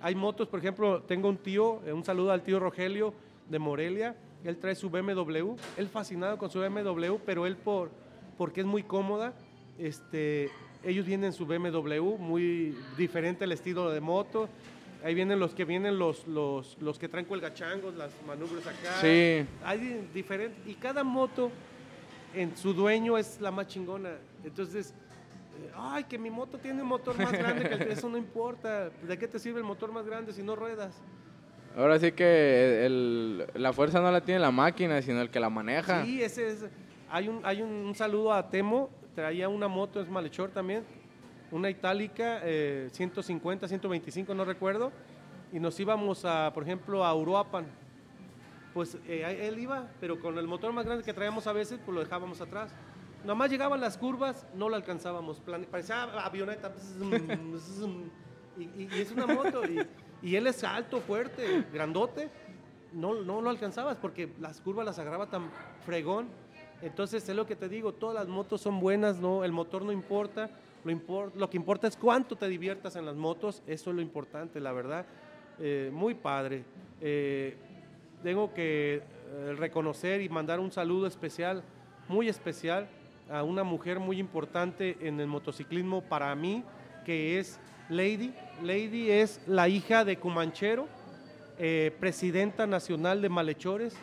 hay motos, por ejemplo, tengo un tío, eh, un saludo al tío Rogelio de Morelia, él trae su BMW, él fascinado con su BMW, pero él por, porque es muy cómoda, este, ellos vienen su BMW, muy diferente el estilo de moto, ahí vienen los que vienen los, los, los que traen cuelgachangos, las manubrias acá, sí. hay diferente, y cada moto en su dueño es la más chingona. Entonces, eh, ay, que mi moto tiene un motor más grande que el eso no importa. ¿De qué te sirve el motor más grande si no ruedas? Ahora sí que la fuerza no la tiene la máquina, sino el que la maneja. Sí, ese es. Hay un, hay un, saludo a Temo, traía una moto, es malhechor también, una itálica, 150, eh, 125, no recuerdo, y nos íbamos a, por ejemplo, a Uruapan pues eh, él iba, pero con el motor más grande que traíamos a veces, pues lo dejábamos atrás. Nada más llegaban las curvas, no lo alcanzábamos. parecía avioneta. y, es una moto. Y, él es alto, fuerte, grandote. No, no lo alcanzabas porque las curvas las agarraba tan fregón. Entonces es lo que te digo, todas las motos son buenas, no, el motor no importa. Lo, lo que importa es cuánto te diviertas en las motos. Eso es lo importante, la verdad. Eh, muy padre. Eh, tengo que eh, reconocer y mandar un saludo especial, muy especial, a una mujer muy importante en el motociclismo para mí, que es Lady. Lady es la hija de Cumanchero, eh, presidenta nacional de malhechores.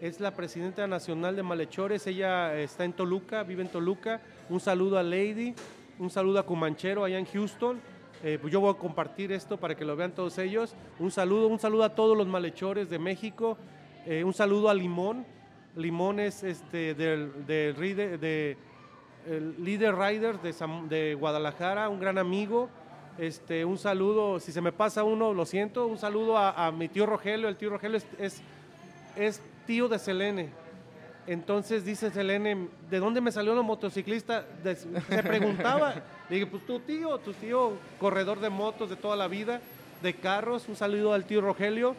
Es la presidenta nacional de malhechores. Ella está en Toluca, vive en Toluca. Un saludo a Lady, un saludo a Cumanchero allá en Houston. Eh, pues yo voy a compartir esto para que lo vean todos ellos. Un saludo, un saludo a todos los malhechores de México. Eh, un saludo a Limón. Limón es este, del, de, el líder rider de, Guadalajara, un gran amigo. Este, un saludo, si se me pasa uno, lo siento. Un saludo a, mi tío Rogelio. El tío Rogelio es tío de Selene. Entonces dice Selene, ¿de dónde me salió la motociclista? se preguntaba. Le dije, pues tu tío, tu tío, corredor de motos de toda la vida, de carros. Un saludo al tío Rogelio.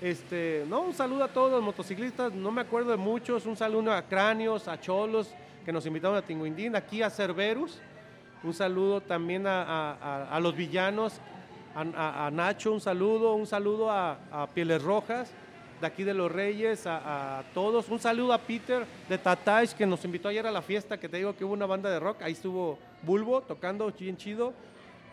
Este, no, un saludo a todos los motociclistas, no me acuerdo de muchos. Un saludo a Cráneos, a Cholos, que nos invitaron a Tinguindín, aquí a Cerberus. Un saludo también a, los villanos, a, Nacho, un saludo. Un saludo a Pieles Rojas de aquí de Los Reyes, a, todos. Un saludo a Peter de Tatash que nos invitó ayer a la fiesta, que te digo que hubo una banda de rock. Ahí estuvo Bulbo tocando bien chido.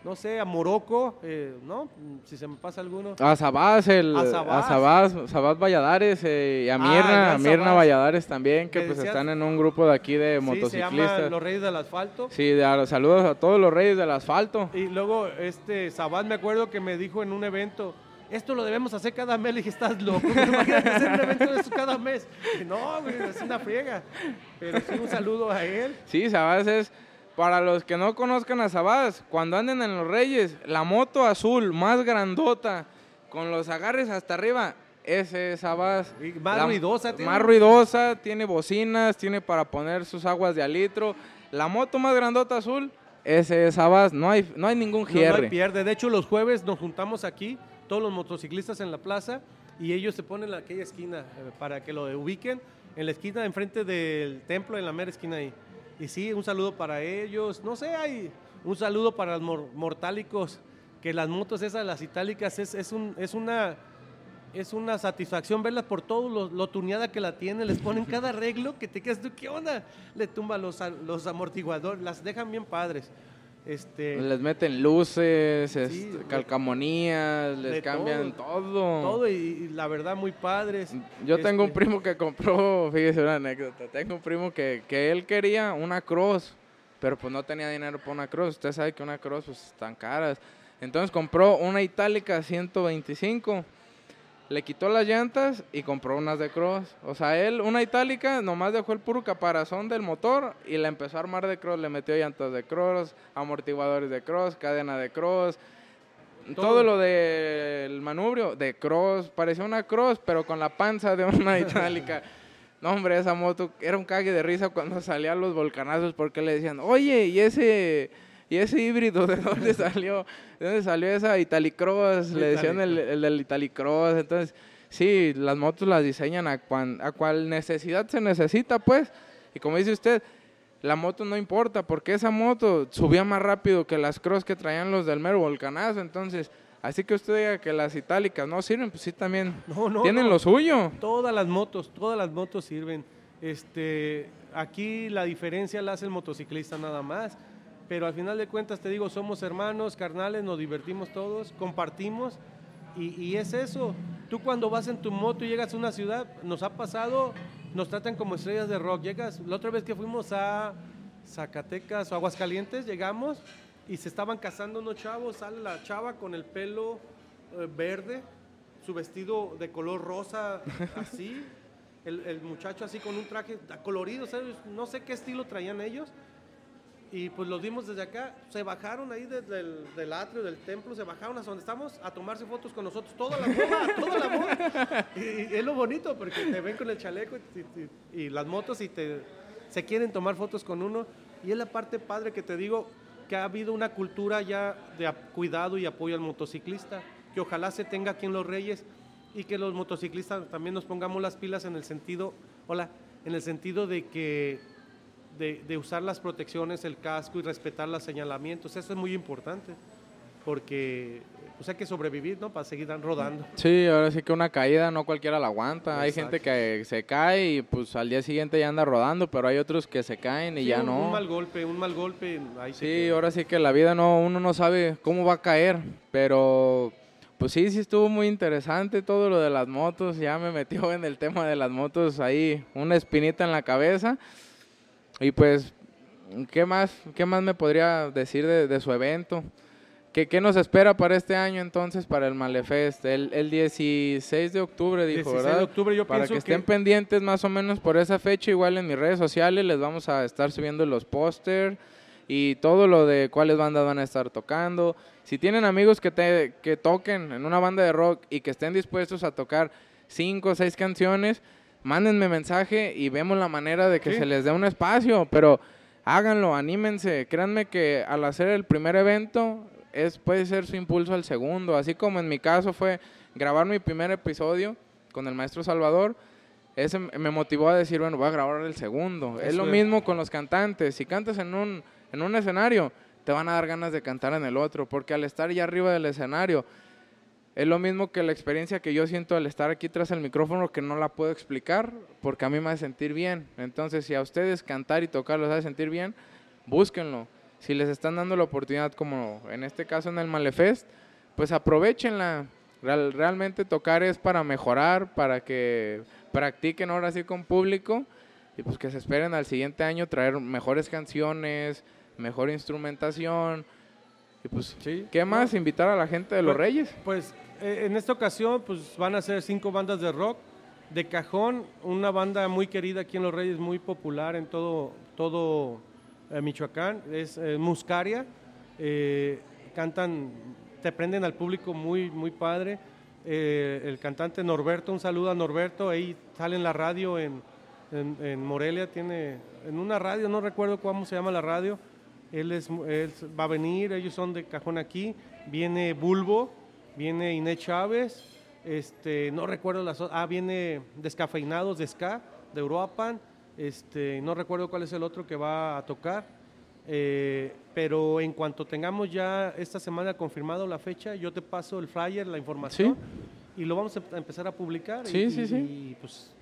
No sé, a Morocco, eh, ¿no? Si se me pasa alguno. A Sabás, el, a Sabás, Sabás, Valladares eh, y a Mirna, a Mirna Valladares también, que, pues están en un grupo de aquí de motociclistas. Se llama Los Reyes del Asfalto. Sí, saludos a todos los Reyes del Asfalto. Y luego este Sabás me acuerdo que me dijo en un evento, esto lo debemos hacer cada mes. Le dije, estás loco, imagínate hacer un evento de eso cada mes. Dije, no, güey, es una friega. Pero sí, un saludo a él. Sí, Sabás es, para los que no conozcan a Sabás, cuando anden en Los Reyes, la moto azul más grandota, con los agarres hasta arriba, ese es Sabás. Más La- ruidosa. tiene- Más ruidosa, tiene bocinas, tiene para poner sus aguas de alitro. La moto más grandota azul, ese es Sabás. No hay, no hay ningún No, no gierre. hay pierde. De hecho, los jueves nos juntamos aquí, todos los motociclistas en la plaza, y ellos se ponen en aquella esquina eh, para que lo ubiquen, en la esquina enfrente del templo, en la mera esquina ahí. Y sí, un saludo para ellos. No sé, hay un saludo para los mor- mortálicos, que las motos esas, las itálicas, es, es, un, es una... Es una satisfacción verlas por todo lo, lo tuneada que la tienen, les ponen cada arreglo que te quedas tú, ¿qué onda? Le tumban los, los amortiguadores, las dejan bien padres. Este, Les meten luces, Sí, este, calcamonías, les cambian todo. todo y, y la verdad muy padres. Yo tengo un Este, primo que compró, fíjese una anécdota, tengo un primo que, que él quería una cross, pero pues no tenía dinero para una cross. Usted sabe que una cross pues están caras. Entonces compró una itálica 125, le quitó las llantas y compró unas de cross. O sea, él una itálica nomás dejó el puro caparazón del motor y la empezó a armar de cross. Le metió llantas de cross, amortiguadores de cross, cadena de cross. Todo, Todo. lo del manubrio de cross, parecía una cross, pero con la panza de una itálica. No, hombre, esa moto era un cague de risa cuando salían los volcanazos porque le decían, oye, ¿y ese, y ese híbrido de dónde salió? ¿De dónde salió esa Italicross? Le decían el, el del Italicross. Entonces, sí, las motos las diseñan a, cuan- a cual necesidad se necesita, pues. Y como dice usted, la moto no importa, porque esa moto subía más rápido que las cross que traían los del mero volcanazo. Entonces, así que usted diga que las itálicas no sirven, pues sí también No, no, tienen no. lo suyo. Todas las motos, todas las motos sirven. Este, aquí la diferencia la hace el motociclista nada más. Pero al final de cuentas, te digo, somos hermanos, carnales, nos divertimos todos, compartimos. Y, y es eso. Tú cuando vas en tu moto y llegas a una ciudad, nos ha pasado, nos tratan como estrellas de rock. Llegas, la otra vez que fuimos a Zacatecas o Aguascalientes, llegamos y se estaban casando unos chavos, sale la chava con el pelo eh, verde, su vestido de color rosa, así, el, el muchacho así con un traje colorido, ¿sabes? no sé qué estilo traían ellos. Y pues los vimos desde acá, se bajaron ahí de- del, del atrio, del templo, se bajaron hasta donde estamos a tomarse fotos con nosotros, toda la boda, toda la boda. Y, es lo bonito porque te ven con el chaleco y, y- y las motos y te, se quieren tomar fotos con uno. Y es la parte padre que te digo, que ha habido una cultura ya de cuidado y apoyo al motociclista, que ojalá se tenga aquí en Los Reyes y que los motociclistas también nos pongamos las pilas en el sentido, hola, en el sentido de que de, de usar las protecciones, el casco y respetar los señalamientos. Eso es muy importante porque pues hay que sobrevivir, ¿no? Para seguir dan- rodando. Sí, ahora sí que una caída no cualquiera la aguanta. Hay gente que se cae y pues al día siguiente ya anda rodando, pero hay otros que se caen y Sí, ya un, no. Un mal golpe, un mal golpe. Ahí se Sí, queda. ahora sí que la vida no, uno no sabe cómo va a caer, pero pues sí, sí estuvo muy interesante todo lo de las motos, ya me metió en el tema de las motos ahí una espinita en la cabeza y pues, ¿qué más, qué más me podría decir de, de su evento? ¿Qué, ¿Qué nos espera para este año entonces para el Malefest? El, el 16 de octubre, dijo, 16 ¿verdad? de octubre yo Para pienso que estén pendientes más o menos por esa fecha, igual en mis redes sociales les vamos a estar subiendo los póster y todo lo de cuáles bandas van a estar tocando. Si tienen amigos que, te, que toquen en una banda de rock y que estén dispuestos a tocar cinco o seis canciones, mándenme mensaje y vemos la manera de que Sí. se les dé un espacio, pero háganlo, anímense. Créanme que al hacer el primer evento es, puede ser su impulso al segundo, así como en mi caso fue grabar mi primer episodio con el maestro Salvador. Ese me motivó a decir, bueno, voy a grabar el segundo. es lo es. mismo con los cantantes. Si cantas en un, en un escenario, te van a dar ganas de cantar en el otro, porque al estar ya arriba del escenario, es lo mismo que la experiencia que yo siento al estar aquí tras el micrófono que no la puedo explicar, porque a mí me hace sentir bien. Entonces, si a ustedes cantar y tocar los hace sentir bien, búsquenlo. Si les están dando la oportunidad, como en este caso en el Malefest, pues aprovechenla. Real- realmente tocar es para mejorar, para que practiquen ahora sí con público y pues que se esperen al siguiente año traer mejores canciones, mejor instrumentación. Y pues, Sí. ¿qué más? Invitar a la gente de los Pues- Reyes. Pues en esta ocasión pues van a ser cinco bandas de rock. De cajón, una banda muy querida aquí en Los Reyes, muy popular en todo, todo eh, Michoacán, es eh, Muscaria. Eh, cantan, te prenden al público muy, muy padre. Eh, el cantante Norberto, un saludo a Norberto, ahí sale en la radio en, en- en Morelia, tiene en una radio, no recuerdo cómo se llama la radio. Él, es, él va a venir, ellos son de cajón aquí. Viene Bulbo, viene Inés Chávez, este, no recuerdo las o- ah, viene Descafeinados de Ska, de Uruapan, este, no recuerdo cuál es el otro que va a tocar. Eh, pero en cuanto tengamos ya esta semana confirmado la fecha, yo te paso el flyer, la información y lo vamos a empezar a publicar. y- Sí, sí, y- sí. pues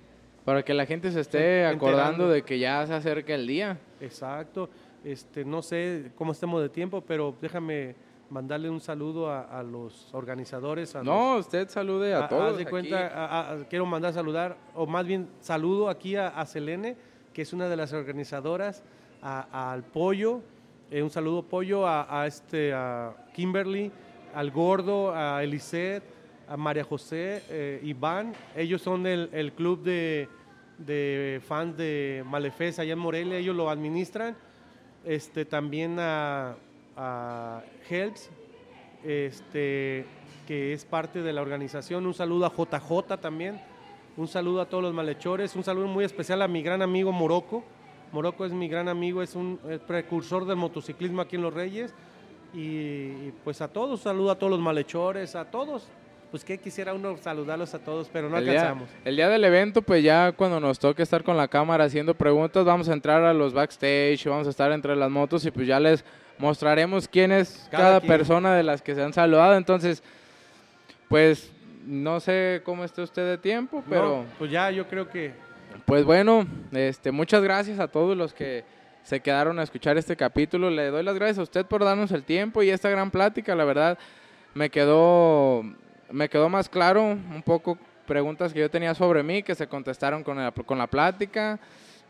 Para que la gente se esté Enterando. acordando de que ya se acerca el día. Exacto. Este, no sé cómo estemos de tiempo, pero déjame mandarle un saludo a, a los organizadores. A No, los- usted salude a- a todos. haz de cuenta, quiero mandar a saludar, o más bien saludo aquí a, Selene, que es una de las organizadoras, al Pollo, eh, un saludo Pollo, a, a este, a Kimberly, al Gordo, a Eliseth, a María José, eh, Iván. Ellos son el, el club de, de fans de Malefes allá en Morelia, ellos lo administran. Este, también a, a Helps, este, que es parte de la organización. Un saludo a JJ también. Un saludo a todos los malhechores. Un saludo muy especial a mi gran amigo Morocco. Morocco es mi gran amigo, es un eh, precursor del motociclismo aquí en Los Reyes. Y, y, pues a todos, saludo a todos los malhechores, a todos. Pues que quisiera uno saludarlos a todos, pero no el, día, alcanzamos. el día del evento, pues ya cuando nos toque estar con la cámara haciendo preguntas, vamos a entrar a los backstage, vamos a estar entre las motos y pues ya les mostraremos quién es Cada persona de las que se han saludado. Entonces, pues no sé cómo esté usted de tiempo, pero No, pues ya yo creo que pues bueno, este, muchas gracias a todos los que se quedaron a escuchar este capítulo. Le doy las gracias a usted por darnos el tiempo y esta gran plática. La verdad, me quedó, me quedó más claro un poco preguntas que yo tenía sobre mí que se contestaron con la, con la plática.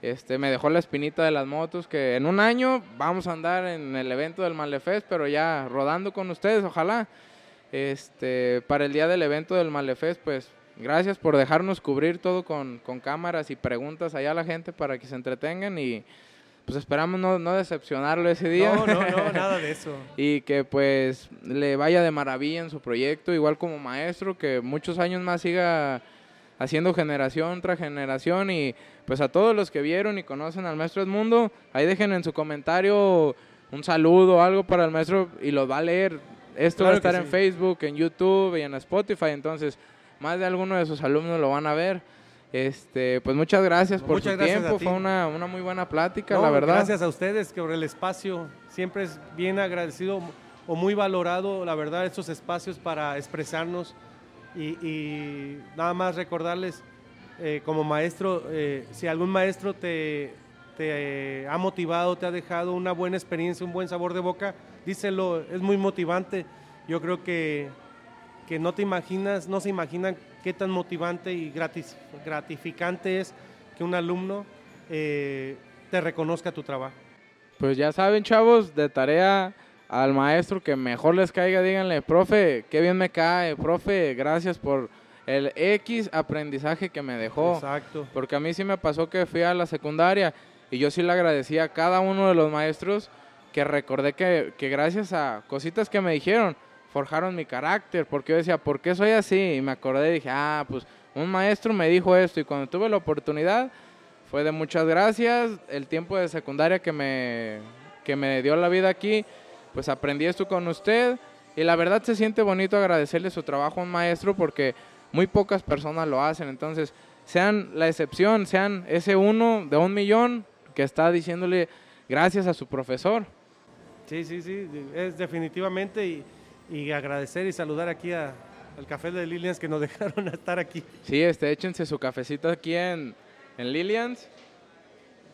Este, me dejó la espinita de las motos que en un año vamos a andar en el evento del Malefest, pero ya rodando con ustedes, ojalá. Este, para el día del evento del Malefest, pues gracias por dejarnos cubrir todo con, con cámaras y preguntas allá a la gente para que se entretengan y pues esperamos no, no decepcionarlo ese día. no, no, no, nada de eso. y que pues le vaya de maravilla en su proyecto, igual como maestro, que muchos años más siga haciendo generación tras generación y pues a todos los que vieron y conocen al maestro Edmundo, ahí dejen en su comentario un saludo o algo para el maestro y lo va a leer. Esto va a estar en sí. Facebook, en YouTube y en Spotify, entonces más de algunos de sus alumnos lo van a ver. Este, pues muchas gracias por Muchas su gracias tiempo, ti. fue una, una muy buena plática, No, la verdad. Gracias a ustedes que por el espacio. Siempre es bien agradecido o muy valorado, la verdad, estos espacios para expresarnos. Y, y nada más recordarles, eh, como maestro, eh, si algún maestro te, ha motivado, te ha dejado una buena experiencia, un buen sabor de boca, díselo, es muy motivante. Yo creo que, que no te imaginas, no se imaginan qué tan motivante y gratificante es que un alumno eh, te reconozca tu trabajo. Pues ya saben, chavos, de tarea al maestro que mejor les caiga, díganle, profe, qué bien me cae, profe, gracias por el X aprendizaje que me dejó. Exacto. Porque a mí sí me pasó que fui a la secundaria y yo sí le agradecía a cada uno de los maestros que recordé que, que gracias a cositas que me dijeron, forjaron mi carácter, porque yo decía, ¿por qué soy así? Y me acordé y dije, ah, pues un maestro me dijo esto y cuando tuve la oportunidad fue de muchas gracias, el tiempo de secundaria que me, que me dio la vida aquí, pues aprendí esto con usted y la verdad se siente bonito agradecerle su trabajo a un maestro porque muy pocas personas lo hacen, entonces sean la excepción, sean ese uno de un millón que está diciéndole gracias a su profesor. Sí, sí, sí, es definitivamente y, y agradecer y saludar aquí a- al Café de Lilians que nos dejaron estar aquí. Sí, este, échense su cafecito aquí en, en Lilians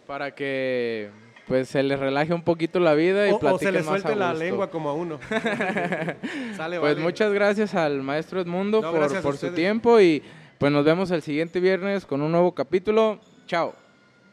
para que pues se les relaje un poquito la vida y O, o se platiquen le más a suelte la gusto. lengua como a uno. Sale, Pues vale. muchas gracias al maestro Edmundo No, por, por su tiempo y pues nos vemos el siguiente viernes con un nuevo capítulo. Chao.